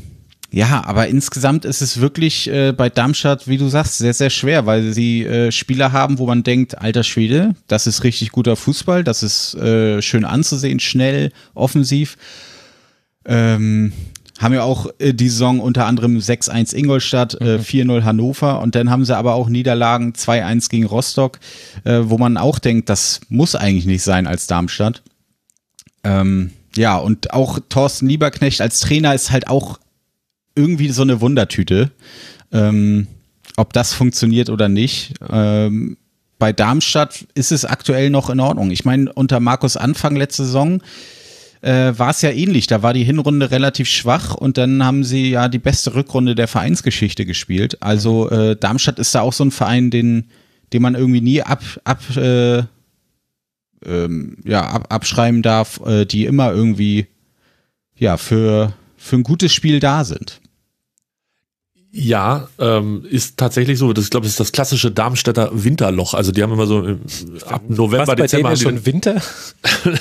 ja, aber insgesamt ist es wirklich äh, bei Darmstadt, wie du sagst, sehr, sehr schwer, weil sie äh, Spieler haben, wo man denkt, alter Schwede, das ist richtig guter Fußball, das ist äh, schön anzusehen, schnell, offensiv. Ähm, haben ja auch äh, die Saison unter anderem 6-1 Ingolstadt, äh, 4-0 mhm. Hannover und dann haben sie aber auch Niederlagen 2-1 gegen Rostock, äh, wo man auch denkt, das muss eigentlich nicht sein als Darmstadt. Ähm, ja, und auch Thorsten Lieberknecht als Trainer ist halt auch irgendwie so eine Wundertüte. Ähm, ob das funktioniert oder nicht. Ähm, bei Darmstadt ist es aktuell noch in Ordnung. Ich meine, unter Markus Anfang letzte Saison äh, war es ja ähnlich. Da war die Hinrunde relativ schwach und dann haben sie ja die beste Rückrunde der Vereinsgeschichte gespielt. Also äh, Darmstadt ist da auch so ein Verein, den, den man irgendwie nie ab, ab, äh, ähm, ja, ab, abschreiben darf, äh, die immer irgendwie ja für, für ein gutes Spiel da sind. Ja, ähm, ist tatsächlich so. Das, ich glaube, das ist das klassische Darmstädter Winterloch. Also die haben immer so im, ab November, Was, bei Dezember. Denen ist schon Winter?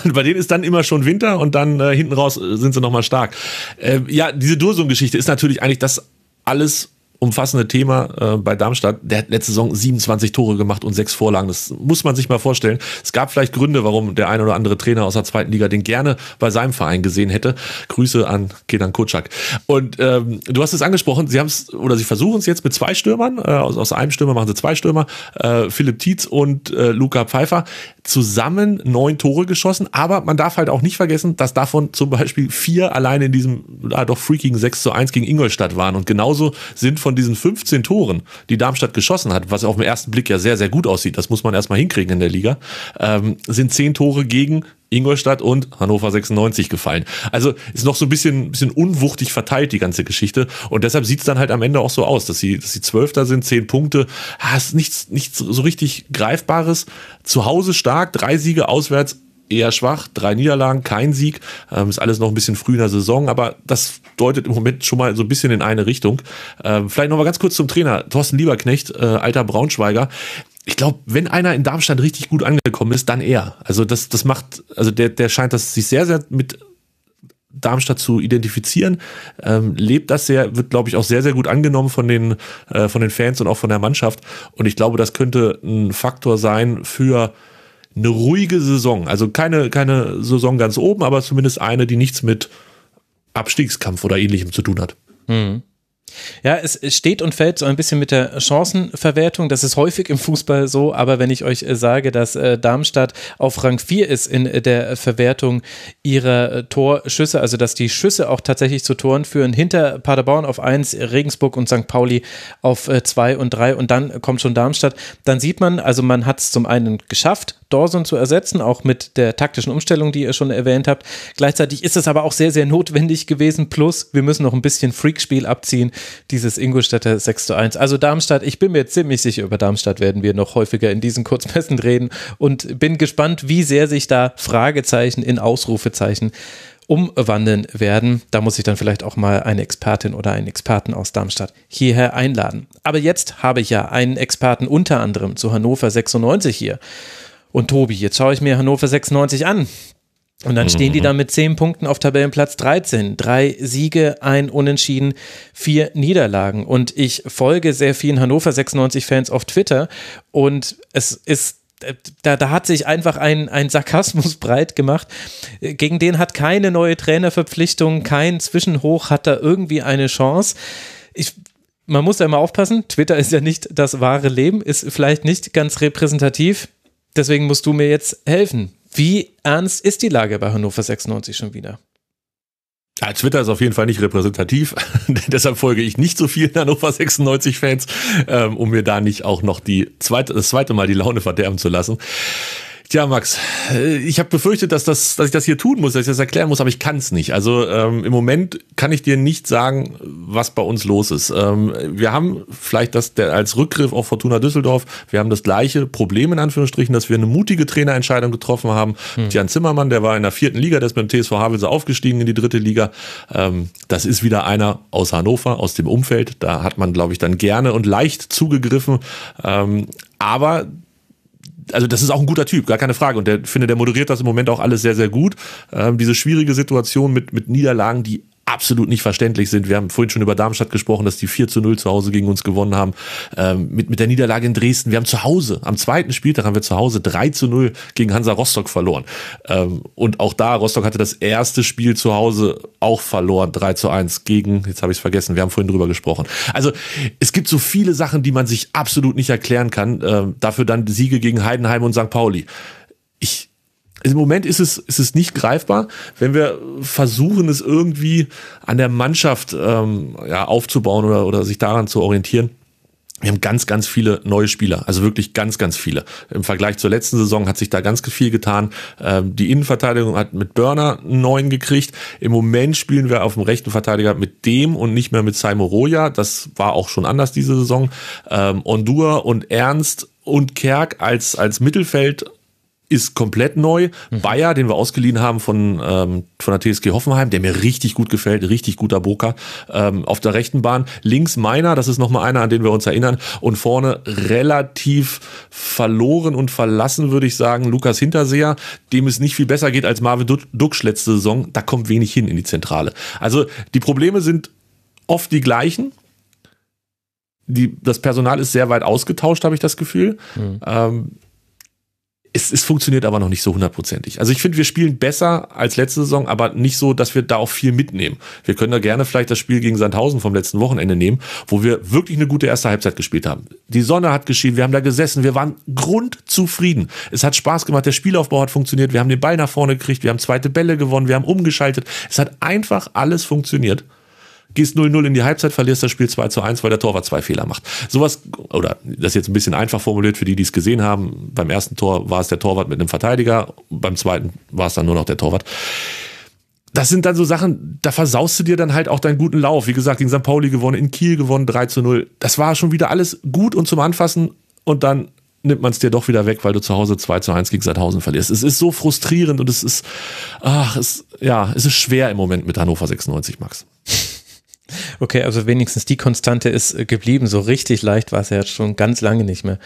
bei denen ist dann immer schon Winter und dann äh, hinten raus sind sie nochmal stark. Äh, ja, diese Dursum-Geschichte ist natürlich eigentlich das alles umfassende Thema äh, bei Darmstadt. Der hat letzte Saison 27 Tore gemacht und sechs Vorlagen. Das muss man sich mal vorstellen. Es gab vielleicht Gründe, warum der ein oder andere Trainer aus der zweiten Liga den gerne bei seinem Verein gesehen hätte. Grüße an Kenan Kutschak. Und ähm, du hast es angesprochen, sie haben es oder sie versuchen es jetzt mit zwei Stürmern. Äh, aus, aus einem Stürmer machen sie zwei Stürmer. Äh, Philipp Tietz und äh, Luca Pfeiffer zusammen neun Tore geschossen. Aber man darf halt auch nicht vergessen, dass davon zum Beispiel vier alleine in diesem ah, doch freakigen 6 zu 1 gegen Ingolstadt waren. Und genauso sind von diesen 15 Toren, die Darmstadt geschossen hat, was auf den ersten Blick ja sehr, sehr gut aussieht, das muss man erstmal hinkriegen in der Liga, ähm, sind zehn Tore gegen Ingolstadt und Hannover 96 gefallen. Also ist noch so ein bisschen, bisschen unwuchtig verteilt, die ganze Geschichte. Und deshalb sieht es dann halt am Ende auch so aus, dass sie, dass sie Zwölfter sind, zehn Punkte. Ah, ist nichts, nichts so richtig Greifbares. Zu Hause stark, drei Siege auswärts eher schwach, drei Niederlagen, kein Sieg. Ähm, ist alles noch ein bisschen früh in der Saison, aber das deutet im Moment schon mal so ein bisschen in eine Richtung. Ähm, vielleicht noch mal ganz kurz zum Trainer. Thorsten Lieberknecht, äh, alter Braunschweiger ich glaube, wenn einer in Darmstadt richtig gut angekommen ist, dann er. Also das, das macht, also der, der scheint das sich sehr, sehr mit Darmstadt zu identifizieren, ähm, lebt das sehr, wird, glaube ich, auch sehr, sehr gut angenommen von den, äh, von den Fans und auch von der Mannschaft. Und ich glaube, das könnte ein Faktor sein für eine ruhige Saison. Also keine, keine Saison ganz oben, aber zumindest eine, die nichts mit Abstiegskampf oder ähnlichem zu tun hat. Mhm. Ja, es steht und fällt so ein bisschen mit der Chancenverwertung. Das ist häufig im Fußball so, aber wenn ich euch äh, sage, dass äh, Darmstadt auf Rang 4 ist in äh, der Verwertung ihrer Torschüsse, also dass die Schüsse auch tatsächlich zu Toren führen, hinter Paderborn auf 1, Regensburg und St. Pauli auf 2 und 3 und dann kommt schon Darmstadt, dann sieht man, also man hat es zum einen geschafft, Dawson zu ersetzen, auch mit der taktischen Umstellung, die ihr schon erwähnt habt. Gleichzeitig ist es aber auch sehr, sehr notwendig gewesen. Plus, wir müssen noch ein bisschen Freakspiel abziehen, dieses Ingolstädter 6 zu 1. Also Darmstadt, ich bin mir ziemlich sicher, über Darmstadt werden wir noch häufiger in diesen Kurzmessen reden und bin gespannt, wie sehr sich da Fragezeichen in Ausrufezeichen umwandeln werden. Da muss ich dann vielleicht auch mal eine Expertin oder einen Experten aus Darmstadt hierher einladen. Aber jetzt habe ich ja einen Experten unter anderem zu Hannover 96 hier. Und Tobi, jetzt schaue ich mir Hannover 96 an. Und dann stehen die mhm. da mit zehn Punkten auf Tabellenplatz 13. Drei Siege, ein Unentschieden, vier Niederlagen. Und ich folge sehr vielen Hannover 96-Fans auf Twitter. Und es ist da, da hat sich einfach ein, ein Sarkasmus breit gemacht. Gegen den hat keine neue Trainerverpflichtung, kein Zwischenhoch hat da irgendwie eine Chance. Ich, man muss da immer aufpassen. Twitter ist ja nicht das wahre Leben, ist vielleicht nicht ganz repräsentativ. Deswegen musst du mir jetzt helfen. Wie ernst ist die Lage bei Hannover 96 schon wieder? Ja, Twitter ist auf jeden Fall nicht repräsentativ. Deshalb folge ich nicht so vielen Hannover 96 Fans, ähm, um mir da nicht auch noch die zweite, das zweite Mal die Laune verderben zu lassen. Tja, Max, äh, ich habe befürchtet, dass, das, dass ich das hier tun muss, dass ich das erklären muss, aber ich kann es nicht. Also ähm, im Moment kann ich dir nicht sagen, was bei uns los ist. Ähm, wir haben vielleicht das der, als Rückgriff auf Fortuna Düsseldorf, wir haben das gleiche Problem in Anführungsstrichen, dass wir eine mutige Trainerentscheidung getroffen haben. Hm. Jan Zimmermann, der war in der vierten Liga, der ist mit dem TSV Havelse aufgestiegen in die dritte Liga. Ähm, das ist wieder einer aus Hannover, aus dem Umfeld. Da hat man, glaube ich, dann gerne und leicht zugegriffen. Ähm, aber also das ist auch ein guter Typ, gar keine Frage. Und der finde, der moderiert das im Moment auch alles sehr, sehr gut. Ähm, diese schwierige Situation mit, mit Niederlagen, die absolut nicht verständlich sind. Wir haben vorhin schon über Darmstadt gesprochen, dass die 4 zu 0 zu Hause gegen uns gewonnen haben. Ähm, mit, mit der Niederlage in Dresden. Wir haben zu Hause, am zweiten Spieltag haben wir zu Hause 3 zu 0 gegen Hansa Rostock verloren. Ähm, und auch da, Rostock hatte das erste Spiel zu Hause auch verloren, 3 zu 1 gegen, jetzt habe ich es vergessen, wir haben vorhin drüber gesprochen. Also es gibt so viele Sachen, die man sich absolut nicht erklären kann. Ähm, dafür dann Siege gegen Heidenheim und St. Pauli. Ich, im Moment ist es, ist es nicht greifbar. Wenn wir versuchen, es irgendwie an der Mannschaft ähm, ja, aufzubauen oder, oder sich daran zu orientieren, wir haben ganz, ganz viele neue Spieler, also wirklich ganz, ganz viele. Im Vergleich zur letzten Saison hat sich da ganz viel getan. Ähm, die Innenverteidigung hat mit Burner einen neuen gekriegt. Im Moment spielen wir auf dem rechten Verteidiger mit dem und nicht mehr mit Simon Roja. Das war auch schon anders diese Saison. Ähm, Ondur und Ernst und Kerk als, als Mittelfeld ist komplett neu. Mhm. Bayer, den wir ausgeliehen haben von, ähm, von der TSG Hoffenheim, der mir richtig gut gefällt, richtig guter Boker ähm, auf der rechten Bahn. Links meiner, das ist nochmal einer, an den wir uns erinnern. Und vorne relativ verloren und verlassen, würde ich sagen, Lukas Hinterseher, dem es nicht viel besser geht als Marvin Duksch letzte Saison. Da kommt wenig hin in die Zentrale. Also die Probleme sind oft die gleichen. Die, das Personal ist sehr weit ausgetauscht, habe ich das Gefühl. Mhm. Ähm, es, es funktioniert aber noch nicht so hundertprozentig. Also ich finde, wir spielen besser als letzte Saison, aber nicht so, dass wir da auch viel mitnehmen. Wir können da gerne vielleicht das Spiel gegen Sandhausen vom letzten Wochenende nehmen, wo wir wirklich eine gute erste Halbzeit gespielt haben. Die Sonne hat geschienen, wir haben da gesessen, wir waren grundzufrieden. Es hat Spaß gemacht, der Spielaufbau hat funktioniert, wir haben den Ball nach vorne gekriegt, wir haben zweite Bälle gewonnen, wir haben umgeschaltet. Es hat einfach alles funktioniert gehst 0-0 in die Halbzeit, verlierst das Spiel 2 zu 1, weil der Torwart zwei Fehler macht. Sowas, oder das ist jetzt ein bisschen einfach formuliert für die, die es gesehen haben. Beim ersten Tor war es der Torwart mit einem Verteidiger, beim zweiten war es dann nur noch der Torwart. Das sind dann so Sachen, da versaust du dir dann halt auch deinen guten Lauf. Wie gesagt, gegen St. Pauli gewonnen, in Kiel gewonnen, 3 zu 0. Das war schon wieder alles gut und zum Anfassen und dann nimmt man es dir doch wieder weg, weil du zu Hause 2 zu 1 gegen Sandhausen verlierst. Es ist so frustrierend und es ist, ach, es, ja, es ist schwer im Moment mit Hannover 96, Max. Okay, also wenigstens die Konstante ist geblieben. So richtig leicht war es ja schon ganz lange nicht mehr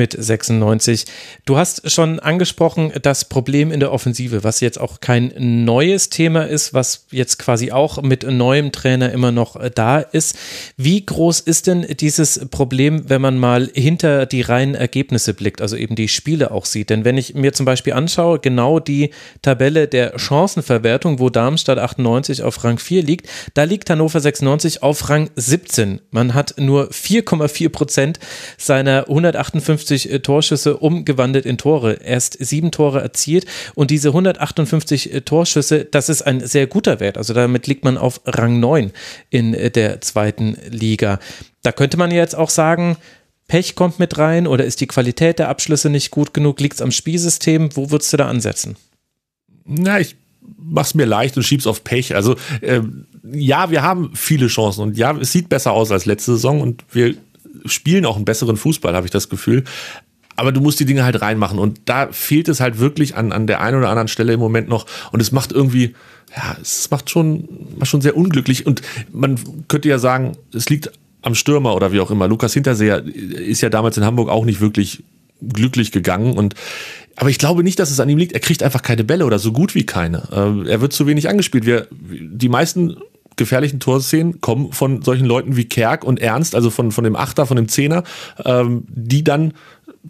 mit 96. Du hast schon angesprochen, das Problem in der Offensive, was jetzt auch kein neues Thema ist, was jetzt quasi auch mit neuem Trainer immer noch äh, da ist. Wie groß ist denn dieses Problem, wenn man mal hinter die reinen Ergebnisse blickt, also eben die Spiele auch sieht? Denn wenn ich mir zum Beispiel anschaue, genau die Tabelle der Chancenverwertung, wo Darmstadt 98 auf Rang 4 liegt, da liegt Hannover 96 auf Rang 17. Man hat nur 4,4 Prozent seiner 158 158 äh, Torschüsse umgewandelt in Tore. Erst sieben Tore erzielt und diese 158 äh, Torschüsse, das ist ein sehr guter Wert. Also damit liegt man auf Rang 9 in äh, der zweiten Liga. Da könnte man jetzt auch sagen, Pech kommt mit rein oder ist die Qualität der Abschlüsse nicht gut genug? Liegt es am Spielsystem? Wo würdest du da ansetzen? Na, ich mach's mir leicht und schieb's auf Pech. Also äh, ja, wir haben viele Chancen und ja, es sieht besser aus als letzte Saison und wir spielen auch einen besseren Fußball, habe ich das Gefühl. Aber du musst die Dinge halt reinmachen. Und da fehlt es halt wirklich an, an der einen oder anderen Stelle im Moment noch. Und es macht irgendwie, ja, es macht schon, macht schon sehr unglücklich. Und man könnte ja sagen, es liegt am Stürmer oder wie auch immer. Lukas Hinterseher ist ja damals in Hamburg auch nicht wirklich glücklich gegangen und aber ich glaube nicht, dass es an ihm liegt. Er kriegt einfach keine Bälle oder so gut wie keine. Äh, er wird zu wenig angespielt. Wir, die meisten gefährlichen Torszenen kommen von solchen Leuten wie Kerk und Ernst, also von, von dem Achter, von dem Zehner, ähm, die dann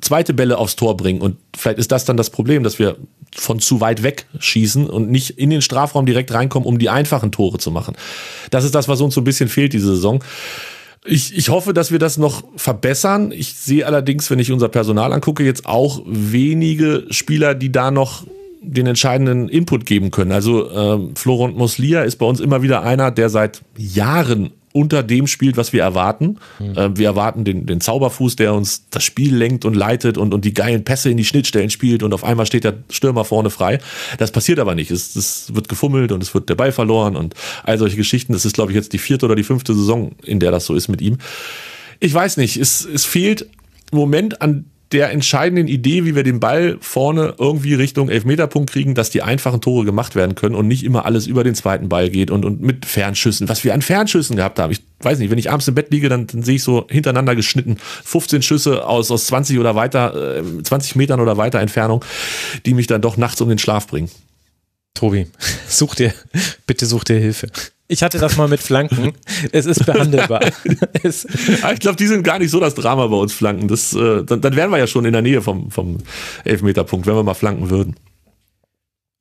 zweite Bälle aufs Tor bringen. Und vielleicht ist das dann das Problem, dass wir von zu weit weg schießen und nicht in den Strafraum direkt reinkommen, um die einfachen Tore zu machen. Das ist das, was uns so ein bisschen fehlt diese Saison. Ich, ich hoffe, dass wir das noch verbessern. Ich sehe allerdings, wenn ich unser Personal angucke, jetzt auch wenige Spieler, die da noch den entscheidenden Input geben können. Also ähm, Florent Muslia ist bei uns immer wieder einer, der seit Jahren unter dem spielt, was wir erwarten. Mhm. Äh, wir erwarten den, den Zauberfuß, der uns das Spiel lenkt und leitet und, und die geilen Pässe in die Schnittstellen spielt und auf einmal steht der Stürmer vorne frei. Das passiert aber nicht. Es, es wird gefummelt und es wird der Ball verloren und all solche Geschichten. Das ist, glaube ich, jetzt die vierte oder die fünfte Saison, in der das so ist mit ihm. Ich weiß nicht, es, es fehlt im Moment an der entscheidenden Idee, wie wir den Ball vorne irgendwie Richtung Elfmeterpunkt kriegen, dass die einfachen Tore gemacht werden können und nicht immer alles über den zweiten Ball geht und, und mit Fernschüssen, was wir an Fernschüssen gehabt haben. Ich weiß nicht, wenn ich abends im Bett liege, dann, dann sehe ich so hintereinander geschnitten 15 Schüsse aus, aus 20 oder weiter, äh, 20 Metern oder weiter Entfernung, die mich dann doch nachts um den Schlaf bringen. Tobi, such dir, bitte such dir Hilfe. Ich hatte das mal mit Flanken. Es ist behandelbar. es ich glaube, die sind gar nicht so das Drama bei uns Flanken. Das, äh, dann, dann wären wir ja schon in der Nähe vom, vom Elfmeterpunkt, wenn wir mal flanken würden.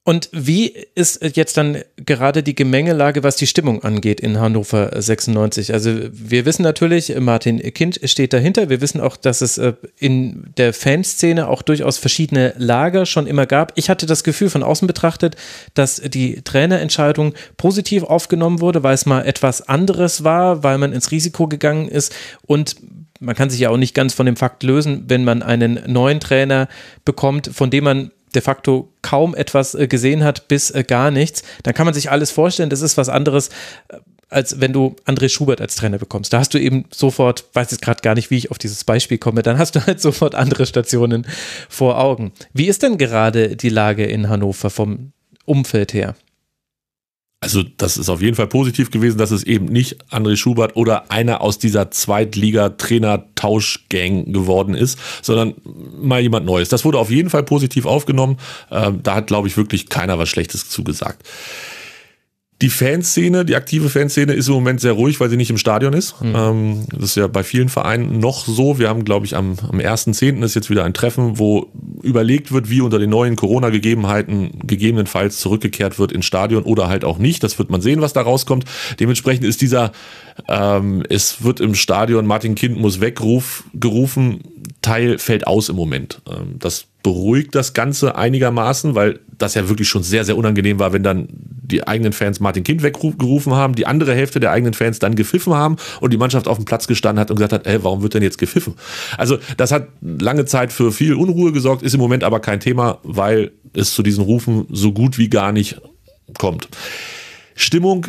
Und wie ist jetzt dann gerade die Gemengelage, was die Stimmung angeht in Hannover 96? Also wir wissen natürlich, Martin Kind steht dahinter. Wir wissen auch, dass es äh, in der Fanszene auch durchaus verschiedene Lager schon immer gab. Ich hatte das Gefühl von außen betrachtet, dass die Trainerentscheidung positiv aufgenommen wurde, weil es mal etwas anderes war, weil man ins Risiko gegangen ist und man kann sich ja auch nicht ganz von dem Fakt lösen, wenn man einen neuen Trainer bekommt, von dem man de facto kaum etwas äh, gesehen hat bis äh, gar nichts, dann kann man sich alles vorstellen. Das ist was anderes, äh, als wenn du André Schubert als Trainer bekommst. Da hast du eben sofort, weiß jetzt gerade gar nicht, wie ich auf dieses Beispiel komme, dann hast du halt sofort andere Stationen vor Augen. Wie ist denn gerade die Lage in Hannover vom Umfeld her? Also das ist auf jeden Fall positiv gewesen, dass es eben nicht André Schubert oder einer aus dieser Zweitliga-Trainer-Tauschgang geworden ist, sondern mal jemand Neues. Das wurde auf jeden Fall positiv aufgenommen. Ähm, da hat, glaube ich, wirklich keiner was Schlechtes zugesagt. Die Fanszene, die aktive Fanszene ist im Moment sehr ruhig, weil sie nicht im Stadion ist. Mhm. Ähm, das ist ja bei vielen Vereinen noch so. Wir haben, glaube ich, am, am 1.10. ist jetzt wieder ein Treffen, wo überlegt wird, wie unter den neuen Corona-Gegebenheiten gegebenenfalls zurückgekehrt wird ins Stadion oder halt auch nicht. Das wird man sehen, was da rauskommt. Dementsprechend ist dieser, ähm, es wird im Stadion, Martin Kind muss wegruf, gerufen, Teil fällt aus im Moment. Ähm, das beruhigt das Ganze einigermaßen, weil das ja wirklich schon sehr, sehr unangenehm war, wenn dann die eigenen Fans Martin Kind weggerufen haben, die andere Hälfte der eigenen Fans dann gepfiffen haben und die Mannschaft auf dem Platz gestanden hat und gesagt hat, ey, warum wird denn jetzt gepfiffen? Also das hat lange Zeit für viel Unruhe gesorgt, ist im Moment aber kein Thema, weil es zu diesen Rufen so gut wie gar nicht kommt. Stimmung,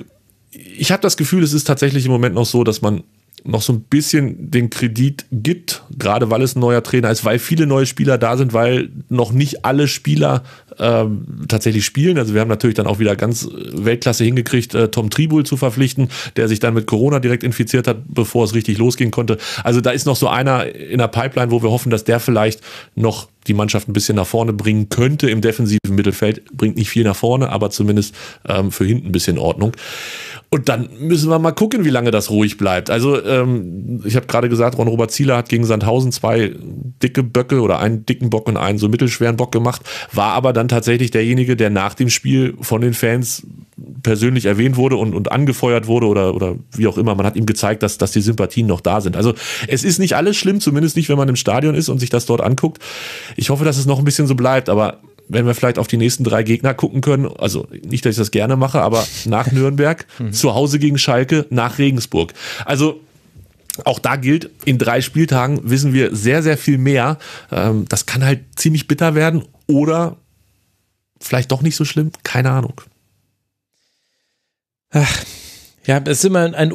ich habe das Gefühl, es ist tatsächlich im Moment noch so, dass man noch so ein bisschen den Kredit gibt, gerade weil es ein neuer Trainer ist, weil viele neue Spieler da sind, weil noch nicht alle Spieler ähm, tatsächlich spielen. Also wir haben natürlich dann auch wieder ganz Weltklasse hingekriegt, äh, Tom Tribul zu verpflichten, der sich dann mit Corona direkt infiziert hat, bevor es richtig losgehen konnte. Also da ist noch so einer in der Pipeline, wo wir hoffen, dass der vielleicht noch die Mannschaft ein bisschen nach vorne bringen könnte im defensiven Mittelfeld. Bringt nicht viel nach vorne, aber zumindest ähm, für hinten ein bisschen Ordnung. Und dann müssen wir mal gucken, wie lange das ruhig bleibt. Also ähm, ich habe gerade gesagt, Ron-Robert Zieler hat gegen Sandhausen zwei dicke Böcke oder einen dicken Bock und einen so mittelschweren Bock gemacht, war aber dann tatsächlich derjenige, der nach dem Spiel von den Fans persönlich erwähnt wurde und, und angefeuert wurde oder, oder wie auch immer. Man hat ihm gezeigt, dass, dass die Sympathien noch da sind. Also es ist nicht alles schlimm, zumindest nicht, wenn man im Stadion ist und sich das dort anguckt. Ich hoffe, dass es noch ein bisschen so bleibt, aber wenn wir vielleicht auf die nächsten drei Gegner gucken können, also nicht, dass ich das gerne mache, aber nach Nürnberg, mhm. zu Hause gegen Schalke, nach Regensburg. Also auch da gilt, in drei Spieltagen wissen wir sehr, sehr viel mehr. Ähm, das kann halt ziemlich bitter werden oder vielleicht doch nicht so schlimm, keine Ahnung. Ach, ja, es ist immer ein, ein,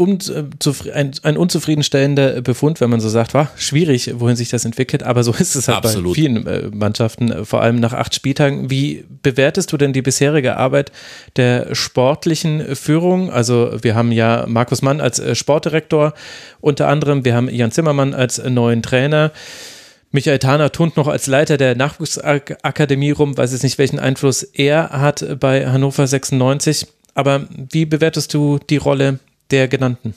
ein, unzufriedenstellender Befund, wenn man so sagt, war schwierig, wohin sich das entwickelt, aber so ist es halt Absolut. bei vielen äh, Mannschaften, äh, vor allem nach acht Spieltagen. Wie bewertest du denn die bisherige Arbeit der sportlichen Führung? Also wir haben ja Markus Mann als äh, Sportdirektor unter anderem, wir haben Jan Zimmermann als neuen Trainer. Michael Tahner turnt noch als Leiter der Nachwuchsakademie rum, weiß jetzt nicht, welchen Einfluss er hat bei Hannover 96. Aber wie bewertest du die Rolle der genannten?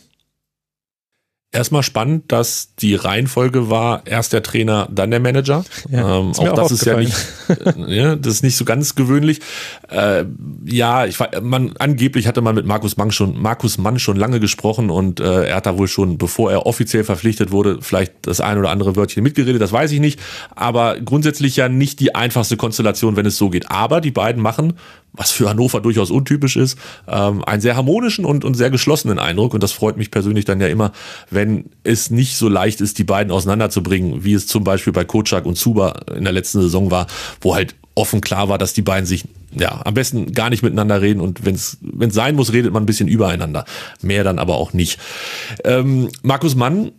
Erstmal spannend, dass die Reihenfolge war, erst der Trainer, dann der Manager. Ja, ähm, auch das ist ja nicht, ja, das ist nicht so ganz gewöhnlich. Äh, ja, ich war, man, angeblich hatte man mit Markus Mann schon, Markus Mann schon lange gesprochen und äh, er hat da wohl schon, bevor er offiziell verpflichtet wurde, vielleicht das ein oder andere Wörtchen mitgeredet, das weiß ich nicht. Aber grundsätzlich ja nicht die einfachste Konstellation, wenn es so geht. Aber die beiden machen was für Hannover durchaus untypisch ist, ähm, einen sehr harmonischen und, und sehr geschlossenen Eindruck. Und das freut mich persönlich dann ja immer, wenn es nicht so leicht ist, die beiden auseinanderzubringen, wie es zum Beispiel bei Kotschak und Zuba in der letzten Saison war, wo halt offen klar war, dass die beiden sich ja am besten gar nicht miteinander reden und wenn es sein muss, redet man ein bisschen übereinander. Mehr dann aber auch nicht. Ähm, Markus Mann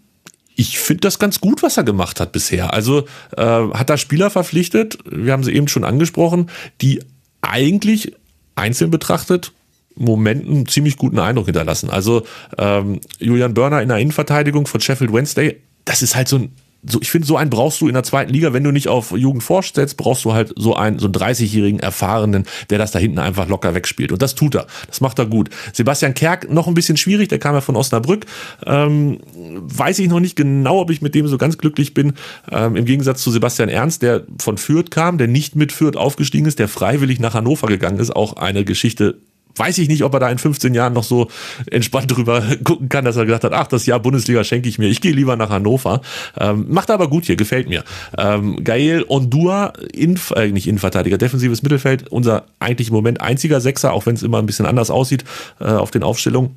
ich finde das ganz gut, was er gemacht hat bisher. Also äh, hat da Spieler verpflichtet, wir haben sie eben schon angesprochen, die eigentlich einzeln betrachtet Momenten ziemlich guten Eindruck hinterlassen. Also ähm, Julian Börner in der Innenverteidigung von Sheffield Wednesday, das ist halt so ein so, ich finde, so einen brauchst du in der zweiten Liga, wenn du nicht auf Jugend setzt, brauchst du halt so einen, so einen 30-jährigen Erfahrenen, der das da hinten einfach locker wegspielt. Und das tut er. Das macht er gut. Sebastian Kerk noch ein bisschen schwierig, der kam ja von Osnabrück. Ähm, weiß ich noch nicht genau, ob ich mit dem so ganz glücklich bin. Ähm, Im Gegensatz zu Sebastian Ernst, der von Fürth kam, der nicht mit Fürth aufgestiegen ist, der freiwillig nach Hannover gegangen ist. Auch eine Geschichte, weiß ich nicht, ob er da in 15 Jahren noch so entspannt drüber gucken kann, dass er gesagt hat, ach, das Jahr Bundesliga schenke ich mir, ich gehe lieber nach Hannover. Ähm, macht aber gut hier, gefällt mir. Ähm, Gael Ondua, Inf äh, nicht Innenverteidiger, defensives Mittelfeld, unser eigentlich im Moment einziger Sechser, auch wenn es immer ein bisschen anders aussieht äh, auf den Aufstellungen.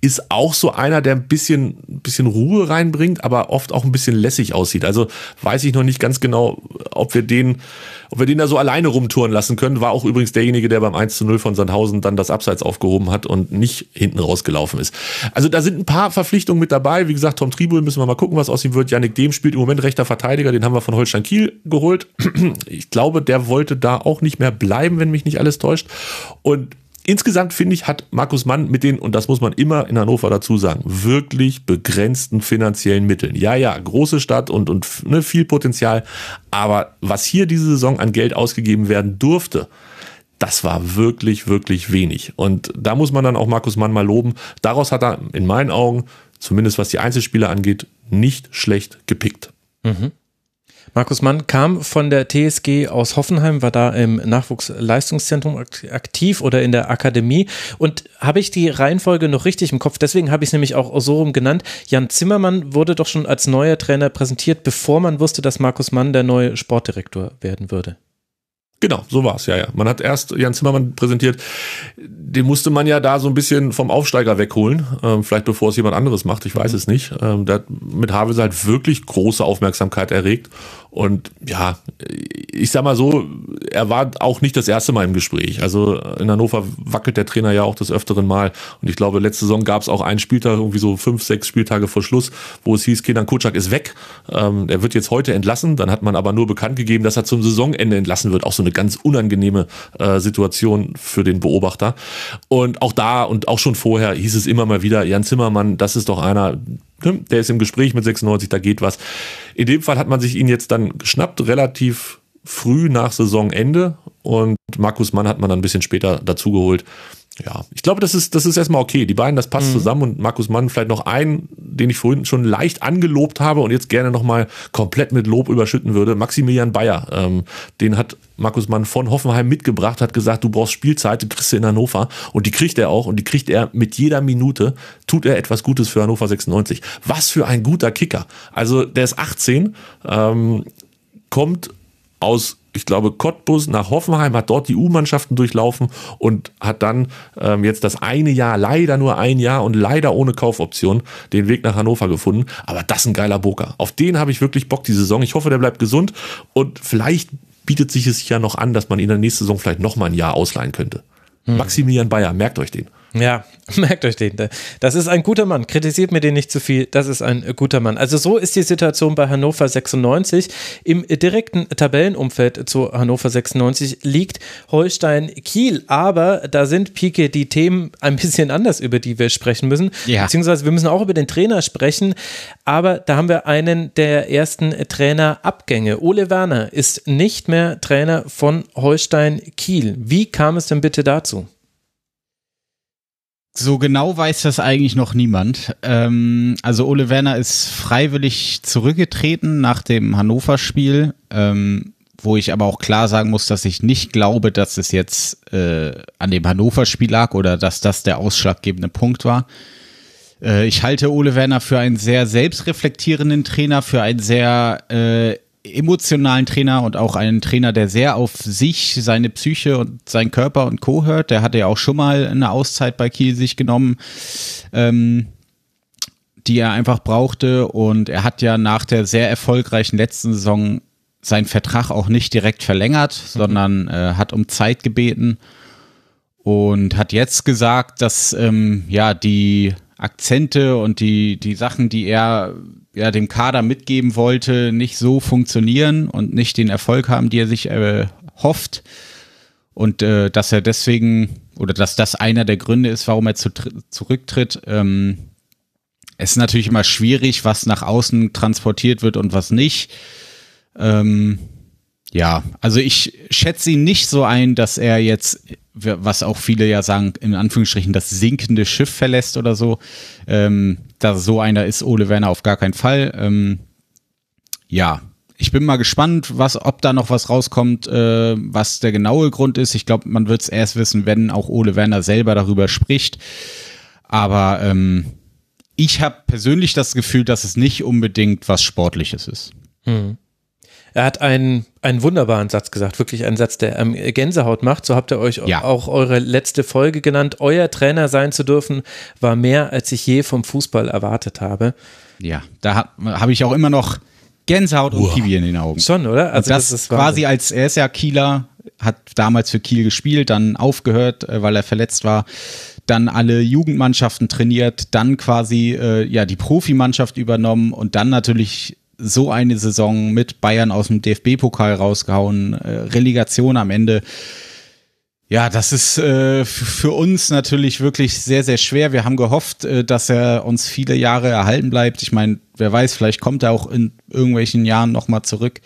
Ist auch so einer, der ein bisschen, bisschen Ruhe reinbringt, aber oft auch ein bisschen lässig aussieht. Also weiß ich noch nicht ganz genau, ob wir den, ob wir den da so alleine rumtouren lassen können. War auch übrigens derjenige, der beim 1 zu 0 von Sandhausen dann das Abseits aufgehoben hat und nicht hinten rausgelaufen ist. Also da sind ein paar Verpflichtungen mit dabei. Wie gesagt, Tom Tribul müssen wir mal gucken, was aus ihm wird. Yannick Dehm spielt im Moment rechter Verteidiger, den haben wir von Holstein Kiel geholt. Ich glaube, der wollte da auch nicht mehr bleiben, wenn mich nicht alles täuscht. Und Insgesamt finde ich, hat Markus Mann mit den, und das muss man immer in Hannover dazu sagen, wirklich begrenzten finanziellen Mitteln. Ja, ja, große Stadt und, und ne, viel Potenzial. Aber was hier diese Saison an Geld ausgegeben werden durfte, das war wirklich, wirklich wenig. Und da muss man dann auch Markus Mann mal loben. Daraus hat er in meinen Augen, zumindest was die Einzelspieler angeht, nicht schlecht gepickt. Mhm. Markus Mann kam von der TSG aus Hoffenheim, war da im Nachwuchsleistungszentrum aktiv oder in der Akademie. Und habe ich die Reihenfolge noch richtig im Kopf? Deswegen habe ich es nämlich auch so rum genannt. Jan Zimmermann wurde doch schon als neuer Trainer präsentiert, bevor man wusste, dass Markus Mann der neue Sportdirektor werden würde. Genau, so war's ja, ja. Man hat erst Jan Zimmermann präsentiert, den musste man ja da so ein bisschen vom Aufsteiger wegholen, ähm, vielleicht bevor es jemand anderes macht, ich weiß es nicht. Ähm, der hat mit Havels halt wirklich große Aufmerksamkeit erregt und ja, ich sag mal so, er war auch nicht das erste Mal im Gespräch. Also in Hannover wackelt der Trainer ja auch des Öfteren mal. Und ich glaube, letzte Saison gab es auch einen Spieltag, irgendwie so fünf, sechs Spieltage vor Schluss, wo es hieß, Kenan Kutschak ist weg. Ähm, er wird jetzt heute entlassen. Dann hat man aber nur bekannt gegeben, dass er zum Saisonende entlassen wird. Auch so eine ganz unangenehme äh, Situation für den Beobachter. Und auch da und auch schon vorher hieß es immer mal wieder, Jan Zimmermann, das ist doch einer, Ne, der ist im Gespräch mit 96, da geht was. In dem Fall hat man sich ihn jetzt dann geschnappt, relativ früh nach Saisonende und Markus Mann hat man dann ein bisschen später dazugeholt ja, ich glaube, das ist, das ist erstmal okay. Die beiden, das passt mhm. zusammen und Markus Mann vielleicht noch einen, den ich vorhin schon leicht angelobt habe und jetzt gerne nochmal komplett mit Lob überschütten würde. Maximilian Bayer, ähm, den hat Markus Mann von Hoffenheim mitgebracht, hat gesagt, du brauchst Spielzeit, du kriegst sie in Hannover und die kriegt er auch und die kriegt er mit jeder Minute, tut er etwas Gutes für Hannover 96. Was für ein guter Kicker. Also der ist 18, ähm, kommt aus ich glaube, Cottbus nach Hoffenheim, hat dort die U-Mannschaften durchlaufen und hat dann ähm, jetzt das eine Jahr, leider nur ein Jahr und leider ohne Kaufoption, den Weg nach Hannover gefunden. Aber das ist ein geiler Boker. Auf den habe ich wirklich Bock die Saison. Ich hoffe, der bleibt gesund und vielleicht bietet sich es ja noch an, dass man ihn in der nächsten Saison vielleicht noch mal ein Jahr ausleihen könnte. Hm. Maximilian Bayer, merkt euch den. Ja, merkt euch den. Das ist ein guter Mann. Kritisiert mir den nicht zu viel. Das ist ein guter Mann. Also so ist die Situation bei Hannover 96. Im direkten Tabellenumfeld zu Hannover 96 liegt Holstein Kiel. Aber da sind, Pike, die Themen ein bisschen anders, über die wir sprechen müssen. Ja. Beziehungsweise wir müssen auch über den Trainer sprechen. Aber da haben wir einen der ersten Trainerabgänge. Ole Werner ist nicht mehr Trainer von Holstein Kiel. Wie kam es denn bitte dazu? So genau weiß das eigentlich noch niemand. Ähm, also Ole Werner ist freiwillig zurückgetreten nach dem Hannover-Spiel, ähm, wo ich aber auch klar sagen muss, dass ich nicht glaube, dass es jetzt äh, an dem Hannover-Spiel lag oder dass das der ausschlaggebende Punkt war. Äh, ich halte Ole Werner für einen sehr selbstreflektierenden Trainer, für einen sehr äh, emotionalen Trainer und auch einen Trainer, der sehr auf sich, seine Psyche und seinen Körper und Co. hört. Der hatte ja auch schon mal eine Auszeit bei Kiel sich genommen, ähm, die er einfach brauchte. Und er hat ja nach der sehr erfolgreichen letzten Saison seinen Vertrag auch nicht direkt verlängert, mhm. sondern äh, hat um Zeit gebeten und hat jetzt gesagt, dass ähm, ja die Akzente und die, die Sachen, die er ja, dem Kader mitgeben wollte, nicht so funktionieren und nicht den Erfolg haben, die er sich äh, hofft. Und äh, dass er deswegen, oder dass das einer der Gründe ist, warum er zu, zurücktritt. Ähm, es ist natürlich immer schwierig, was nach außen transportiert wird und was nicht. Ähm, ja, also ich schätze ihn nicht so ein, dass er jetzt, was auch viele ja sagen, in Anführungsstrichen das sinkende Schiff verlässt oder so. Ähm, da so einer ist Ole Werner auf gar keinen Fall. Ähm, ja, ich bin mal gespannt, was, ob da noch was rauskommt, äh, was der genaue Grund ist. Ich glaube, man wird es erst wissen, wenn auch Ole Werner selber darüber spricht. Aber ähm, ich habe persönlich das Gefühl, dass es nicht unbedingt was Sportliches ist. Hm. Er hat einen, einen wunderbaren Satz gesagt, wirklich einen Satz, der ähm, Gänsehaut macht. So habt ihr euch ja. auch eure letzte Folge genannt. Euer Trainer sein zu dürfen, war mehr, als ich je vom Fußball erwartet habe. Ja, da habe ich auch immer noch Gänsehaut und Kiwi in den Augen. Schon, oder? Also das, das ist quasi als, er ist ja Kieler, hat damals für Kiel gespielt, dann aufgehört, äh, weil er verletzt war dann alle Jugendmannschaften trainiert, dann quasi äh, ja die Profimannschaft übernommen und dann natürlich so eine Saison mit Bayern aus dem DFB-Pokal rausgehauen, äh, Relegation am Ende. Ja, das ist äh, für uns natürlich wirklich sehr, sehr schwer. Wir haben gehofft, äh, dass er uns viele Jahre erhalten bleibt. Ich meine, wer weiß, vielleicht kommt er auch in irgendwelchen Jahren nochmal zurück.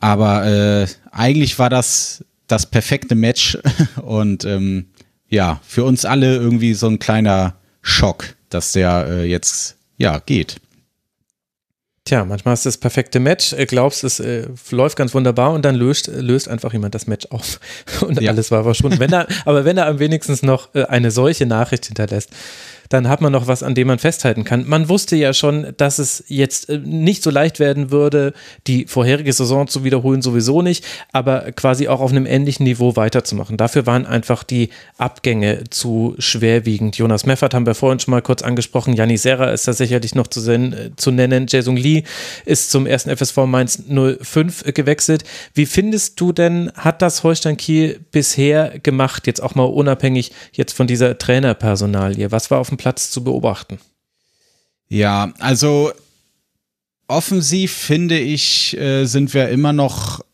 Aber äh, eigentlich war das das perfekte Match und ähm, ja, für uns alle irgendwie so ein kleiner Schock, dass der äh, jetzt ja geht. Tja, manchmal ist das perfekte Match, äh, glaubst, es äh, läuft ganz wunderbar und dann löst, löst einfach jemand das Match auf und ja. alles war verschwunden. Wenn er, aber wenn er am wenigstens noch äh, eine solche Nachricht hinterlässt, dann hat man noch was, an dem man festhalten kann. Man wusste ja schon, dass es jetzt äh, nicht so leicht werden würde, die vorherige Saison zu wiederholen, sowieso nicht, aber quasi auch auf einem ähnlichen Niveau weiterzumachen. Dafür waren einfach die Abgänge zu schwerwiegend. Jonas Meffert haben wir vorhin schon mal kurz angesprochen. Janni Serra ist da sicherlich noch zu, äh, zu nennen. Jason Lee ist zum ersten FSV Mainz 05 gewechselt. Wie findest du denn, hat das Holstein Kiel bisher gemacht, jetzt auch mal unabhängig jetzt von dieser Trainerpersonalie? Was war auf dem dem Platz zu beobachten? Ja, also offensiv finde ich, äh, sind wir immer noch,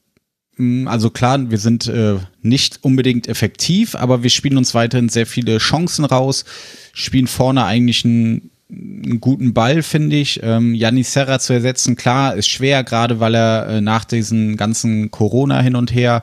mm, also klar, wir sind äh, nicht unbedingt effektiv, aber wir spielen uns weiterhin sehr viele Chancen raus, spielen vorne eigentlich einen, einen guten Ball, finde ich. Ähm, Janis Serra zu ersetzen, klar, ist schwer, gerade weil er äh, nach diesen ganzen Corona hin und her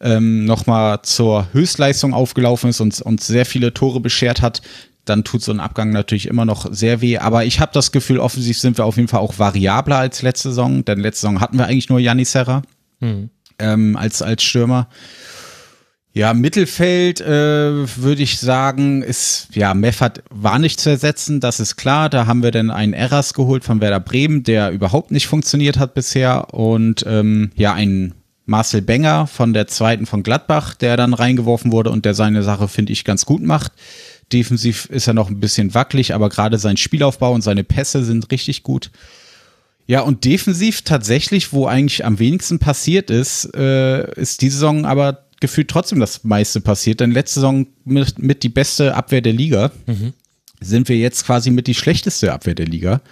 ähm, nochmal zur Höchstleistung aufgelaufen ist und, und sehr viele Tore beschert hat dann tut so ein Abgang natürlich immer noch sehr weh. Aber ich habe das Gefühl, offensiv sind wir auf jeden Fall auch variabler als letzte Saison, denn letzte Saison hatten wir eigentlich nur Janis Serra mhm. ähm, als, als Stürmer. Ja, Mittelfeld äh, würde ich sagen, ist, ja, Meffert war nicht zu ersetzen, das ist klar. Da haben wir dann einen Eras geholt von Werder Bremen, der überhaupt nicht funktioniert hat bisher. Und ähm, ja, einen Marcel Benger von der zweiten von Gladbach, der dann reingeworfen wurde und der seine Sache, finde ich, ganz gut macht. Defensiv ist er noch ein bisschen wackelig, aber gerade sein Spielaufbau und seine Pässe sind richtig gut. Ja, und defensiv tatsächlich, wo eigentlich am wenigsten passiert ist, äh, ist diese Saison aber gefühlt trotzdem das meiste passiert. Denn letzte Saison mit, mit die beste Abwehr der Liga mhm. sind wir jetzt quasi mit die schlechteste Abwehr der Liga.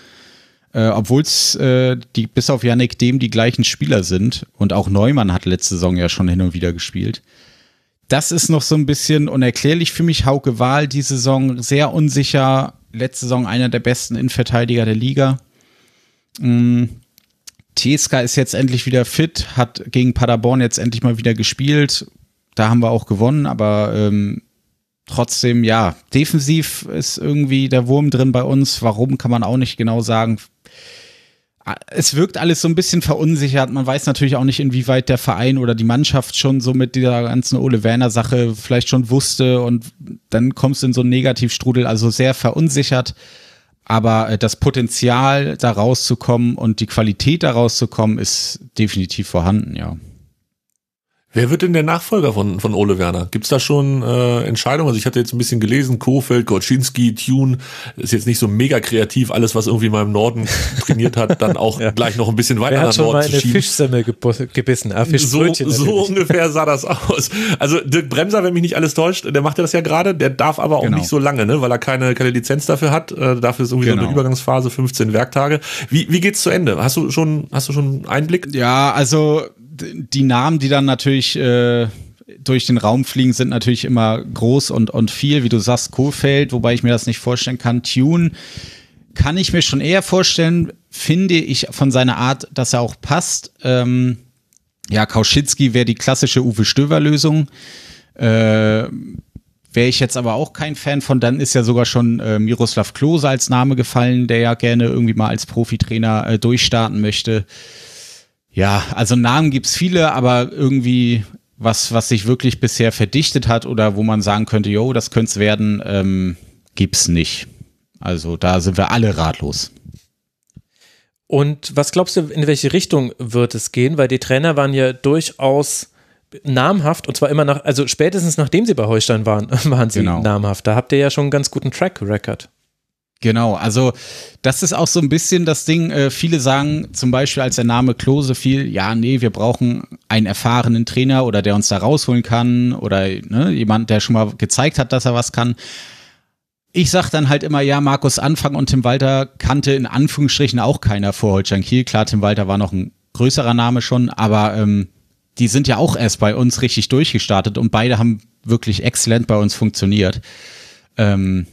Äh, Obwohl es äh, die bis auf Yannick Dem die gleichen Spieler sind und auch Neumann hat letzte Saison ja schon hin und wieder gespielt das ist noch so ein bisschen unerklärlich für mich. Hauke Wahl die Saison sehr unsicher. Letzte Saison einer der besten Innenverteidiger der Liga. Mhm. Tieska ist jetzt endlich wieder fit, hat gegen Paderborn jetzt endlich mal wieder gespielt. Da haben wir auch gewonnen, aber ähm, trotzdem, ja, defensiv ist irgendwie der Wurm drin bei uns. Warum kann man auch nicht genau sagen es wirkt alles so ein bisschen verunsichert. Man weiß natürlich auch nicht, inwieweit der Verein oder die Mannschaft schon so mit dieser ganzen Ole Werner Sache vielleicht schon wusste und dann kommst du in so einen Negativstrudel, also sehr verunsichert. Aber äh, das Potenzial, da rauszukommen und die Qualität da rauszukommen, ist definitiv vorhanden, ja. Wer wird denn der Nachfolger von, von Ole Werner? Gibt's da schon äh, Entscheidungen? Also ich hatte jetzt ein bisschen gelesen, Kofeld, Gorczynski, Tune, ist jetzt nicht so mega kreativ, alles, was irgendwie mal im Norden trainiert hat, dann auch ja. gleich noch ein bisschen weiter Wer nach Norden mal zu schieben. Fischsemmel gebissen, ah, so, so ungefähr sah das aus. Also Dirk Bremser, wenn mich nicht alles täuscht, der macht ja das ja gerade, der darf aber auch genau. nicht so lange, ne, weil er keine, keine Lizenz dafür hat. Äh, dafür ist irgendwie genau. so eine genau. Übergangsphase, 15 Werktage. Wie, wie geht's zu Ende? Hast du schon, hast du schon Einblick? Ja, also die Namen, die dann natürlich äh, durch den Raum fliegen, sind natürlich immer groß und, und viel, wie du sagst, Kohlfeld, wobei ich mir das nicht vorstellen kann. Tune kann ich mir schon eher vorstellen, finde ich von seiner Art, dass er auch passt. Ähm, ja, Kauschitski wäre die klassische Uwe Stöver-Lösung. Äh, Wäre ich jetzt aber auch kein Fan von, dann ist ja sogar schon äh, Miroslav Klose als Name gefallen, der ja gerne irgendwie mal als Profitrainer äh, durchstarten möchte. Ja, also Namen gibt's viele, aber irgendwie was, was sich wirklich bisher verdichtet hat oder wo man sagen könnte, jo, das könnte es werden, ähm, gibt's nicht. Also da sind wir alle ratlos. Und was glaubst du, in welche Richtung wird es gehen? Weil die Trainer waren ja durchaus namhaft und zwar immer nach, also spätestens nachdem sie bei Holstein waren, waren sie genau. namhaft. Da habt ihr ja schon einen ganz guten Track Record. Genau, also das ist auch so ein bisschen das Ding. Äh, viele sagen zum Beispiel, als der Name Klose fiel, ja, nee, wir brauchen einen erfahrenen Trainer oder der uns da rausholen kann oder ne, jemand, der schon mal gezeigt hat, dass er was kann. Ich sag dann halt immer, ja, Markus Anfang und Tim Walter kannte in Anführungsstrichen auch keiner vor Holstein Kiel. Klar, Tim Walter war noch ein größerer Name schon, aber ähm, die sind ja auch erst bei uns richtig durchgestartet und beide haben wirklich exzellent bei uns funktioniert. Ähm,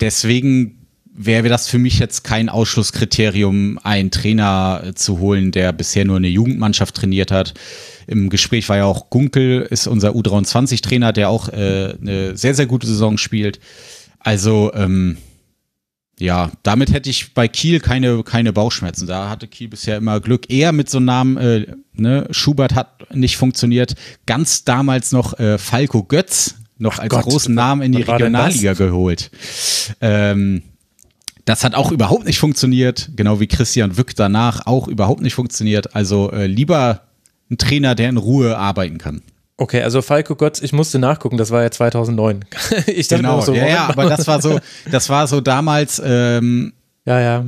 deswegen wäre das für mich jetzt kein Ausschlusskriterium, einen Trainer äh, zu holen, der bisher nur eine Jugendmannschaft trainiert hat. Im Gespräch war ja auch Gunkel, ist unser U23-Trainer, der auch äh, eine sehr, sehr gute Saison spielt. Also, ähm, ja, damit hätte ich bei Kiel keine, keine Bauchschmerzen. Da hatte Kiel bisher immer Glück. Eher mit so einem Namen, äh, ne, Schubert hat nicht funktioniert. Ganz damals noch äh, Falco Götz, noch Ach als Gott, großen Namen in die Regionalliga geholt. Ähm, das hat auch überhaupt nicht funktioniert, genau wie Christian Wück danach auch überhaupt nicht funktioniert. Also äh, lieber ein Trainer, der in Ruhe arbeiten kann. Okay, also Falco Götz, ich musste nachgucken, das war ja 2009. ich dachte genau, so, ja, ja, aber das war so, das war so damals, ähm, ja, ja.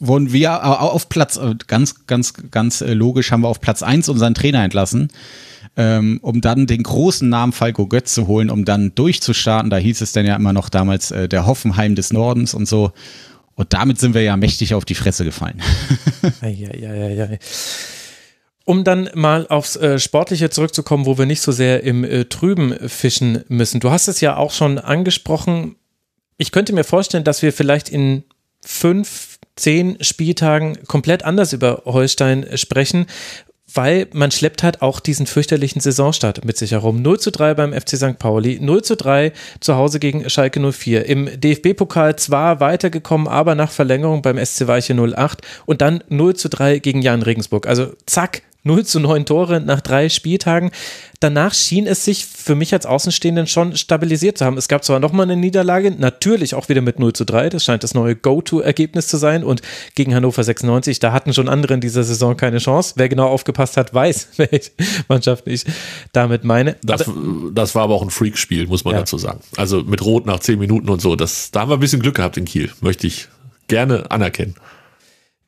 Wurden wir auf Platz, äh, ganz, ganz, ganz äh, logisch haben wir auf Platz eins unseren Trainer entlassen, ähm, um dann den großen Namen Falco Götz zu holen, um dann durchzustarten. Da hieß es dann ja immer noch damals äh, der Hoffenheim des Nordens und so. Und damit sind wir ja mächtig auf die Fresse gefallen. ja, ja, ja, ja. Um dann mal aufs äh, Sportliche zurückzukommen, wo wir nicht so sehr im äh, Trüben fischen müssen. Du hast es ja auch schon angesprochen. Ich könnte mir vorstellen, dass wir vielleicht in fünf, zehn Spieltagen komplett anders über Holstein sprechen, weil man schleppt halt auch diesen fürchterlichen Saisonstart mit sich herum. 0 zu 3 beim FC St. Pauli, 0 zu 3 zu Hause gegen Schalke 04. Im DFB-Pokal zwar weitergekommen, aber nach Verlängerung beim SC Weiche 08 und dann 0 zu 3 gegen Jan Regensburg. Also zack, 0 zu 9 Tore nach drei Spieltagen. Danach schien es sich für mich als Außenstehenden schon stabilisiert zu haben. Es gab zwar nochmal eine Niederlage, natürlich auch wieder mit 0 zu 3. Das scheint das neue Go-To-Ergebnis zu sein. Und gegen Hannover 96, da hatten schon andere in dieser Saison keine Chance. Wer genau aufgepasst hat, weiß, welche Mannschaft ich damit meine. Das, das war aber auch ein Freak-Spiel, muss man ja. dazu sagen. Also mit Rot nach 10 Minuten und so. Das, da haben wir ein bisschen Glück gehabt in Kiel, möchte ich gerne anerkennen.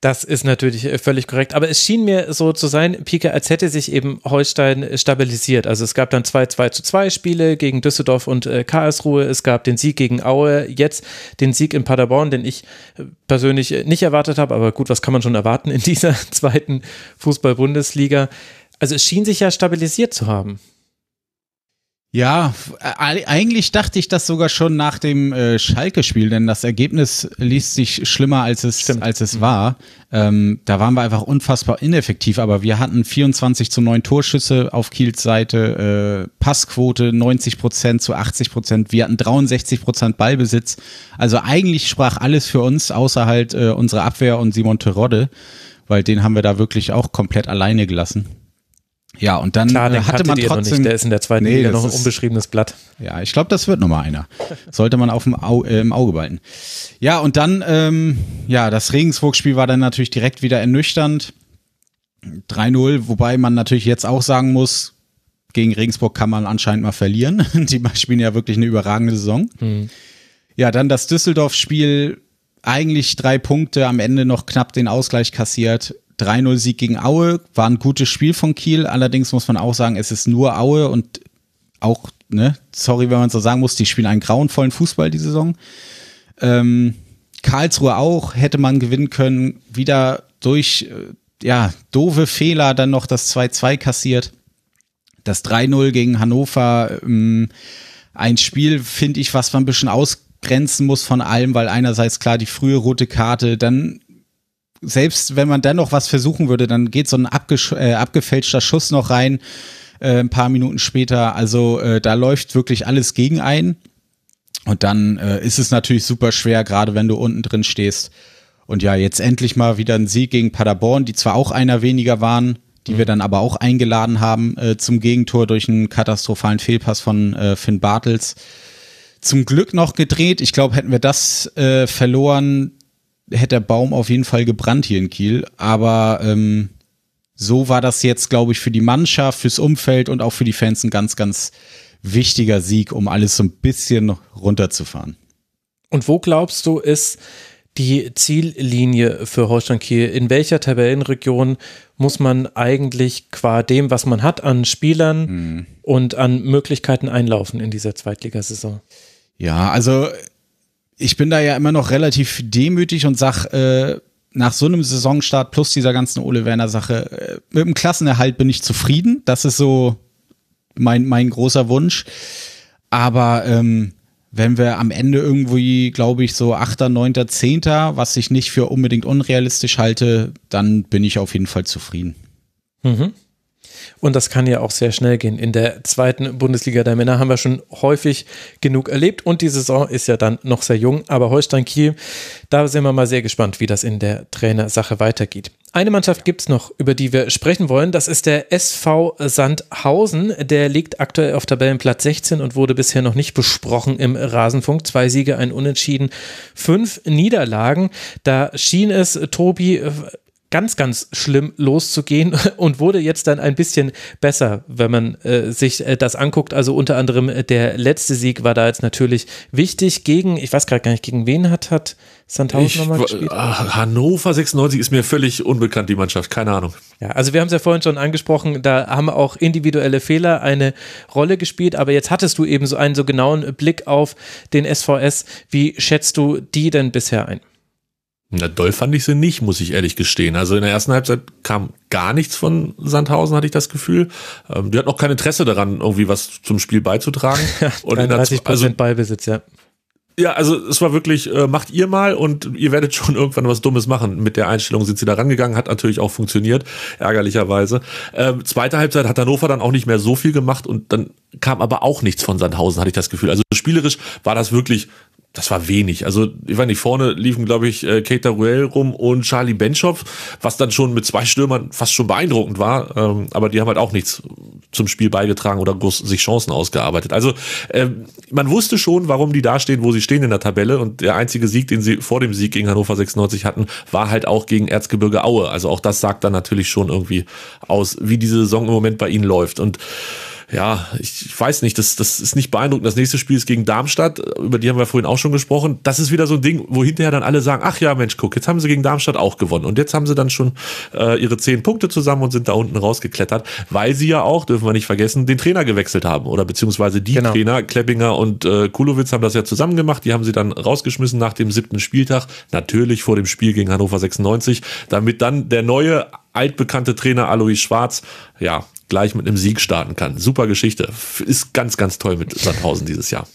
Das ist natürlich äh, völlig korrekt. Aber es schien mir so zu sein, Pike, als hätte sich eben Holstein stabilisiert. Also es gab dann zwei 2 zu 2 Spiele gegen Düsseldorf und äh, Karlsruhe. Es gab den Sieg gegen Aue, jetzt den Sieg in Paderborn, den ich äh, persönlich äh, nicht erwartet habe. Aber gut, was kann man schon erwarten in dieser zweiten Fußball-Bundesliga? Also es schien sich ja stabilisiert zu haben. Ja, eigentlich dachte ich das sogar schon nach dem äh, Schalke-Spiel, denn das Ergebnis liest sich schlimmer, als es, als es war. Ähm, da waren wir einfach unfassbar ineffektiv, aber wir hatten 24 zu 9 Torschüsse auf Kiels Seite, äh, Passquote 90 Prozent zu 80 Prozent, wir hatten 63 Prozent Ballbesitz. Also eigentlich sprach alles für uns, außer halt äh, unsere Abwehr und Simon Terodde, weil den haben wir da wirklich auch komplett alleine gelassen. Ja, und dann Klar, den hatte man trotzdem. Nicht. Der ist in der zweiten nee, Liga noch ein unbeschriebenes Blatt. Ja, ich glaube, das wird nochmal einer. Sollte man auf dem Au äh, im Auge behalten. Ja, und dann, ähm, ja, das Regensburg-Spiel war dann natürlich direkt wieder ernüchternd. 3-0, wobei man natürlich jetzt auch sagen muss, gegen Regensburg kann man anscheinend mal verlieren. Die spielen ja wirklich eine überragende Saison. Mhm. Ja, dann das Düsseldorf-Spiel, eigentlich drei Punkte, am Ende noch knapp den Ausgleich kassiert 3-0-Sieg gegen Aue war ein gutes Spiel von Kiel. Allerdings muss man auch sagen, es ist nur Aue und auch, ne, sorry, wenn man so sagen muss, die spielen einen grauenvollen Fußball die Saison. Ähm, Karlsruhe auch, hätte man gewinnen können. Wieder durch, äh, ja, doofe Fehler dann noch das 2-2 kassiert. Das 3-0 gegen Hannover, ähm, ein Spiel, finde ich, was man ein bisschen ausgrenzen muss von allem, weil einerseits klar die frühe rote Karte, dann selbst wenn man dann noch was versuchen würde, dann geht so ein äh, abgefälschter Schuss noch rein, äh, ein paar Minuten später. Also äh, da läuft wirklich alles gegen ein. Und dann äh, ist es natürlich super schwer, gerade wenn du unten drin stehst. Und ja, jetzt endlich mal wieder ein Sieg gegen Paderborn, die zwar auch einer weniger waren, die mhm. wir dann aber auch eingeladen haben äh, zum Gegentor durch einen katastrophalen Fehlpass von äh, Finn Bartels. Zum Glück noch gedreht. Ich glaube, hätten wir das verloren, hätte der Baum auf jeden Fall gebrannt hier in Kiel. Aber ähm, so war das jetzt, glaube ich, für die Mannschaft, fürs Umfeld und auch für die Fans ein ganz, ganz wichtiger Sieg, um alles so ein bisschen runterzufahren. Und wo glaubst du, ist die Ziellinie für Holstein Kiel? In welcher Tabellenregion muss man eigentlich qua dem, was man hat an Spielern mhm. und an Möglichkeiten einlaufen in dieser Zweitligasaison? Ja, also ich bin da ja immer noch relativ demütig und sag, äh, nach so einem Saisonstart plus dieser ganzen Ole Werner Sache, äh, mit dem Klassenerhalt bin ich zufrieden. Das ist so mein, mein großer Wunsch. Aber ähm, wenn wir am Ende irgendwie, glaube ich, so 8., 9., 10., was ich nicht für unbedingt unrealistisch halte, dann bin ich auf jeden Fall zufrieden. Mhm. Und das kann ja auch sehr schnell gehen. In der zweiten Bundesliga der Männer haben wir schon häufig genug erlebt und die Saison ist ja dann noch sehr jung. Aber Holstein Kiel, da sind wir mal sehr gespannt, wie das in der Trainersache weitergeht. Eine Mannschaft gibt es noch, über die wir sprechen wollen. Das ist der SV Sandhausen. Der liegt aktuell auf Tabellenplatz 16 und wurde bisher noch nicht besprochen im Rasenfunk. Zwei Siege, ein Unentschieden, fünf Niederlagen. Da schien es Tobi ganz, ganz schlimm loszugehen und wurde jetzt dann ein bisschen besser, wenn man äh, sich äh, das anguckt. Also unter anderem äh, der letzte Sieg war da jetzt natürlich wichtig gegen, ich weiß gerade gar nicht, gegen wen hat, hat Sandhausen nochmal gespielt? Ah, Hannover 96 ist mir völlig unbekannt, die Mannschaft, keine Ahnung. Ja, also wir haben es ja vorhin schon angesprochen, da haben auch individuelle Fehler eine Rolle gespielt, aber jetzt hattest du eben so einen so genauen Blick auf den SVS. Wie schätzt du die denn bisher ein? Na, doll fand ich sie nicht, muss ich ehrlich gestehen. Also in der ersten Halbzeit kam gar nichts von Sandhausen, hatte ich das Gefühl. Ähm, die hat auch kein Interesse daran, irgendwie was zum Spiel beizutragen. Ja, und 33 Prozent also, Ballbesitz, ja. Ja, also es war wirklich, äh, macht ihr mal und ihr werdet schon irgendwann was Dummes machen. Mit der Einstellung sind sie da rangegangen, hat natürlich auch funktioniert, ärgerlicherweise. Ähm, zweite Halbzeit hat Hannover dann auch nicht mehr so viel gemacht und dann kam aber auch nichts von Sandhausen, hatte ich das Gefühl. Also spielerisch war das wirklich das war wenig. Also, ich weiß nicht, vorne liefen, glaube ich, äh, Keita Ruel rum und Charlie Benchop, was dann schon mit zwei Stürmern fast schon beeindruckend war. Ähm, aber die haben halt auch nichts zum Spiel beigetragen oder sich Chancen ausgearbeitet. Also, ähm, man wusste schon, warum die da stehen, wo sie stehen in der Tabelle. Und der einzige Sieg, den sie vor dem Sieg gegen Hannover 96 hatten, war halt auch gegen Erzgebirge Aue. Also auch das sagt dann natürlich schon irgendwie aus, wie diese Saison im Moment bei ihnen läuft. Und ja, ich, ich weiß nicht, das, das ist nicht beeindruckend. Das nächste Spiel ist gegen Darmstadt, über die haben wir vorhin auch schon gesprochen. Das ist wieder so ein Ding, wo hinterher dann alle sagen, ach ja, Mensch, guck, jetzt haben sie gegen Darmstadt auch gewonnen. Und jetzt haben sie dann schon äh, ihre zehn Punkte zusammen und sind da unten rausgeklettert, weil sie ja auch, dürfen wir nicht vergessen, den Trainer gewechselt haben. Oder beziehungsweise die genau. Trainer, Kleppinger und äh, Kulowitz haben das ja zusammen gemacht. Die haben sie dann rausgeschmissen nach dem siebten Spieltag. Natürlich vor dem Spiel gegen Hannover 96, damit dann der neue altbekannte Trainer Alois Schwarz, ja, gleich mit einem Sieg starten kann. Super Geschichte. Ist ganz, ganz toll mit Sandhausen dieses Jahr.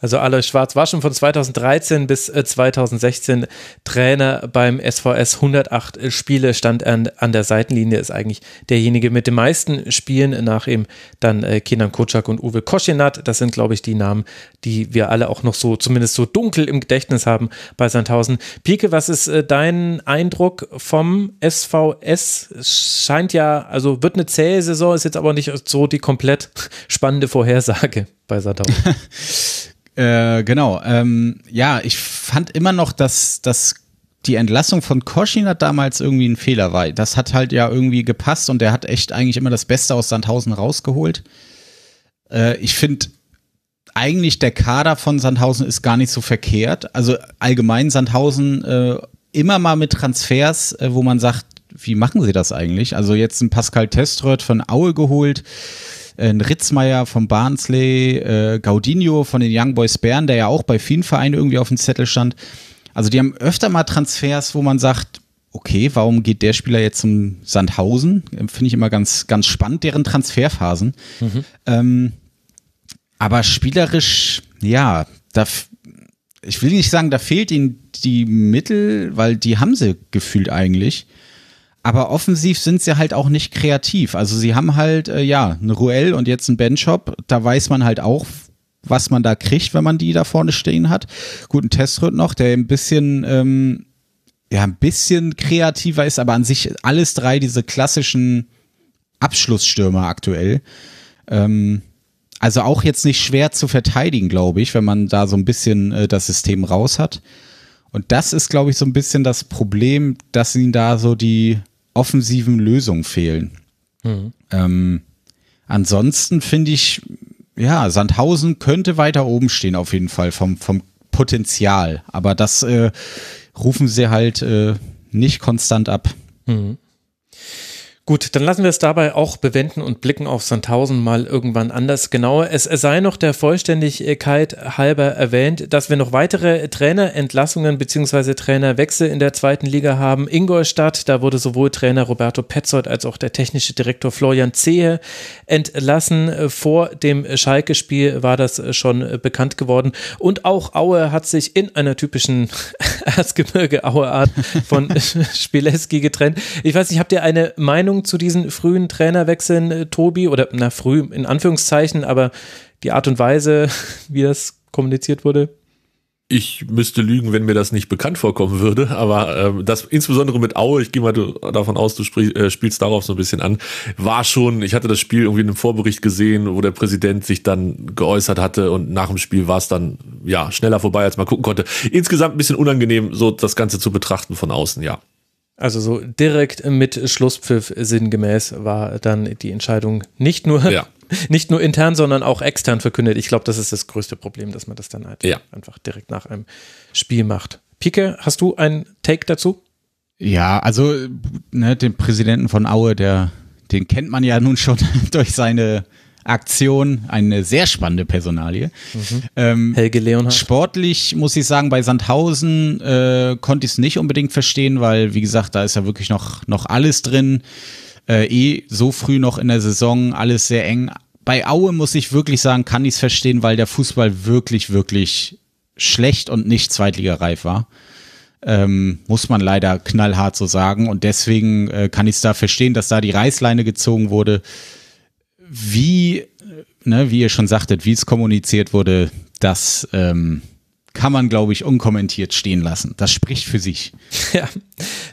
Also Alois Schwarz war schon von 2013 bis 2016 äh, Trainer beim SVS. 108 Spiele stand an, an der Seitenlinie, ist eigentlich derjenige mit den meisten Spielen nach ihm dann äh, Kenan Kutschak und Uwe Koschinat. Das sind, glaube ich, die Namen, die wir alle auch noch so, zumindest so dunkel im Gedächtnis haben bei Sandhausen. Pike, was ist äh, dein Eindruck vom SVS? Scheint ja, also wird eine zähe Saison, ist jetzt aber nicht so die komplett spannende Vorhersage bei Sandhausen. äh, genau. Ähm, ja, ich fand immer noch, dass, dass die Entlassung von Koschinat damals irgendwie ein Fehler war. Das hat halt ja irgendwie gepasst und der hat echt eigentlich immer das Beste aus Sandhausen rausgeholt. Äh, ich finde eigentlich der Kader von Sandhausen ist gar nicht so verkehrt. Also allgemein Sandhausen äh, immer mal mit Transfers, äh, wo man sagt, wie machen sie das eigentlich? Also jetzt ein Pascal Teströth von Aue geholt, ein Ritzmeier vom Barnsley, äh, Gaudinho von den Young Boys Bern, der ja auch bei vielen Vereinen irgendwie auf dem Zettel stand. Also die haben öfter mal Transfers, wo man sagt, okay, warum geht der Spieler jetzt zum Sandhausen? Finde ich immer ganz, ganz spannend, deren Transferphasen. Mhm. Ähm, aber spielerisch, ja, da, ich will nicht sagen, da fehlt ihnen die Mittel, weil die haben sie gefühlt eigentlich. Aber offensiv sind sie halt auch nicht kreativ. Also sie haben halt, äh, ja, eine Ruel und jetzt ein Benchop. Da weiß man halt auch, was man da kriegt, wenn man die da vorne stehen hat. Guten Testrut noch, der ein bisschen, ähm, ja, ein bisschen kreativer ist, aber an sich alles drei diese klassischen Abschlussstürmer aktuell. Ähm, also auch jetzt nicht schwer zu verteidigen, glaube ich, wenn man da so ein bisschen äh, das System raus hat. Und das ist, glaube ich, so ein bisschen das Problem, dass ihnen da so die offensiven Lösungen fehlen. Mhm. Ähm, ansonsten finde ich, ja, Sandhausen könnte weiter oben stehen auf jeden Fall vom, vom Potenzial. Aber das äh, rufen sie halt äh, nicht konstant ab. Mhm. Gut, dann lassen wir es dabei auch bewenden und blicken auf Sandhausen mal irgendwann anders genauer. Es sei noch der Vollständigkeit halber erwähnt, dass wir noch weitere Trainerentlassungen bzw. Trainerwechsel in der zweiten Liga haben. Ingolstadt, da wurde sowohl Trainer Roberto Petzold als auch der technische Direktor Florian Zehe entlassen. Vor dem Schalke-Spiel war das schon bekannt geworden. Und auch Aue hat sich in einer typischen Erzgebirge-Aue-Art von Spieleski getrennt. Ich weiß nicht, habt ihr eine Meinung Meinung zu diesen frühen Trainerwechseln, äh, Tobi? Oder na, früh in Anführungszeichen, aber die Art und Weise, wie das kommuniziert wurde? Ich müsste lügen, wenn mir das nicht bekannt vorkommen würde, aber ähm, das insbesondere mit Aue, ich gehe mal davon aus, du sprich, äh, spielst darauf so ein bisschen an, war schon, ich hatte das Spiel irgendwie in einem Vorbericht gesehen, wo der Präsident sich dann geäußert hatte und nach dem Spiel war es dann ja schneller vorbei, als man gucken konnte. Insgesamt ein bisschen unangenehm, so das Ganze zu betrachten von außen, ja. Also so direkt mit Schlusspfiff sinngemäß war dann die Entscheidung nicht nur, ja. nicht nur intern, sondern auch extern verkündet. Ich glaube, das ist das größte Problem, dass man das dann halt ja. einfach direkt nach einem Spiel macht. Pike, hast du einen Take dazu? Ja, also ne, den Präsidenten von Aue, der, den kennt man ja nun schon durch seine Aktion, eine sehr spannende Personalie. Mhm. Ähm, Helge Leonhardt. Sportlich muss ich sagen, bei Sandhausen äh, konnte ich es nicht unbedingt verstehen, weil, wie gesagt, da ist ja wirklich noch, noch alles drin. Äh, eh so früh noch in der Saison, alles sehr eng. Bei Aue muss ich wirklich sagen, kann ich es verstehen, weil der Fußball wirklich, wirklich schlecht und nicht zweitligareif war. Ähm, muss man leider knallhart so sagen. Und deswegen äh, kann ich es da verstehen, dass da die Reißleine gezogen wurde wie, ne, wie ihr schon sagtet, wie es kommuniziert wurde, das ähm, kann man, glaube ich, unkommentiert stehen lassen. Das spricht für sich. Ja,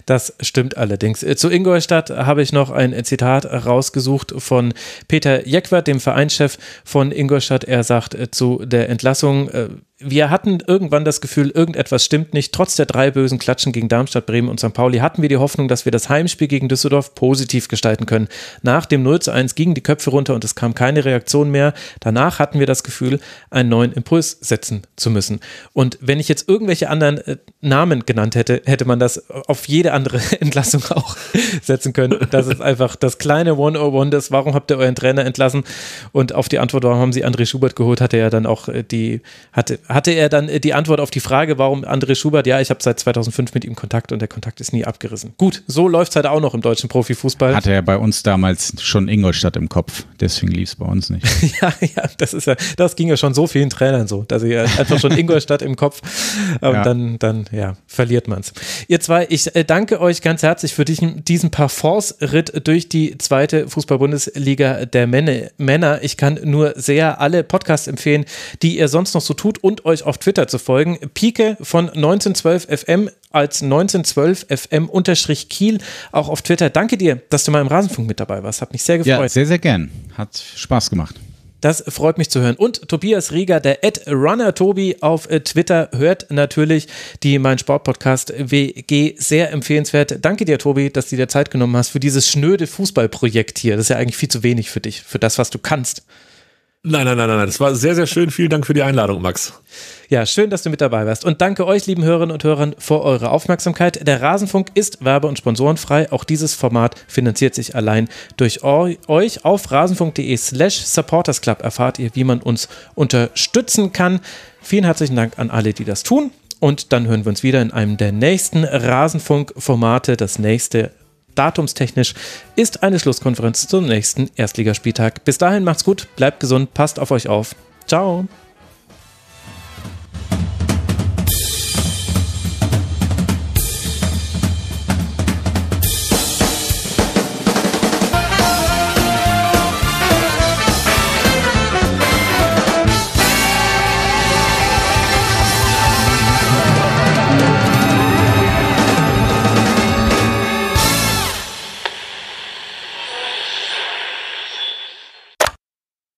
das stimmt allerdings. Äh, zu Ingolstadt habe ich noch ein Zitat rausgesucht von Peter Jeckwart, dem Vereinschef von Ingolstadt. Er sagt äh, zu der Entlassung, äh, wir hatten irgendwann das Gefühl, irgendetwas stimmt nicht. Trotz der drei bösen Klatschen gegen Darmstadt, Bremen und St. Pauli hatten wir die Hoffnung, dass wir das Heimspiel gegen Düsseldorf positiv gestalten können. Nach dem 0 zu 1 gingen die Köpfe runter und es kam keine Reaktion mehr. Danach hatten wir das Gefühl, einen neuen Impuls setzen zu müssen. Und wenn ich jetzt irgendwelche anderen äh, Namen genannt hätte, hätte man das auf jede andere Entlassung auch setzen können. Das ist einfach das kleine 101 das, warum habt ihr euren Trainer entlassen? Und auf die Antwort, warum haben sie André Schubert geholt, hatte er dann auch äh, die, hatte, hatte er dann äh, die Antwort auf die Frage, warum André Schubert, ja, ich habe seit 2005 mit ihm Kontakt und der Kontakt ist nie abgerissen. Gut, so läuft es halt auch noch im deutschen Profifußball. Hatte er bei uns damals schon Ingolstadt im Kopf, deswegen lief es bei uns nicht. ja, ja, das ist ja, das ging ja schon so vielen Trainern so, dass sie einfach schon Ingolstadt im Kopf und ja. dann, dann, ja, verliert man es. Ihr zwei, ich äh, danke euch ganz herzlich für diesen, diesen Parforce-Ritt durch die zweite Fußball-Bundesliga der Männer. Ich kann nur sehr alle Podcasts empfehlen, die ihr sonst noch so tut und euch auf Twitter zu folgen. Pike von 1912 FM als 1912 FM unterstrich Kiel auch auf Twitter. Danke dir, dass du mal im Rasenfunk mit dabei warst. Hat mich sehr gefreut. Ja, sehr, sehr gern. Hat Spaß gemacht. Das freut mich zu hören. Und Tobias Rieger, der Ed Runner Tobi auf äh, Twitter, hört natürlich die Mein Sport Podcast WG sehr empfehlenswert. Danke dir, Tobi, dass du dir Zeit genommen hast für dieses schnöde Fußballprojekt hier. Das ist ja eigentlich viel zu wenig für dich, für das, was du kannst. Nein, nein, nein, nein. Das war sehr, sehr schön. Vielen Dank für die Einladung, Max. Ja, schön, dass du mit dabei warst. Und danke euch, lieben Hörerinnen und Hörern, für eure Aufmerksamkeit. Der Rasenfunk ist werbe- und sponsorenfrei. Auch dieses Format finanziert sich allein durch euch. Auf rasenfunk.de slash supportersclub erfahrt ihr, wie man uns unterstützen kann. Vielen herzlichen Dank an alle, die das tun. Und dann hören wir uns wieder in einem der nächsten Rasenfunk-Formate. Das nächste datumstechnisch ist eine Schlusskonferenz zum nächsten Erstligaspieltag. Bis dahin macht's gut, bleibt gesund, passt auf euch auf. Ciao.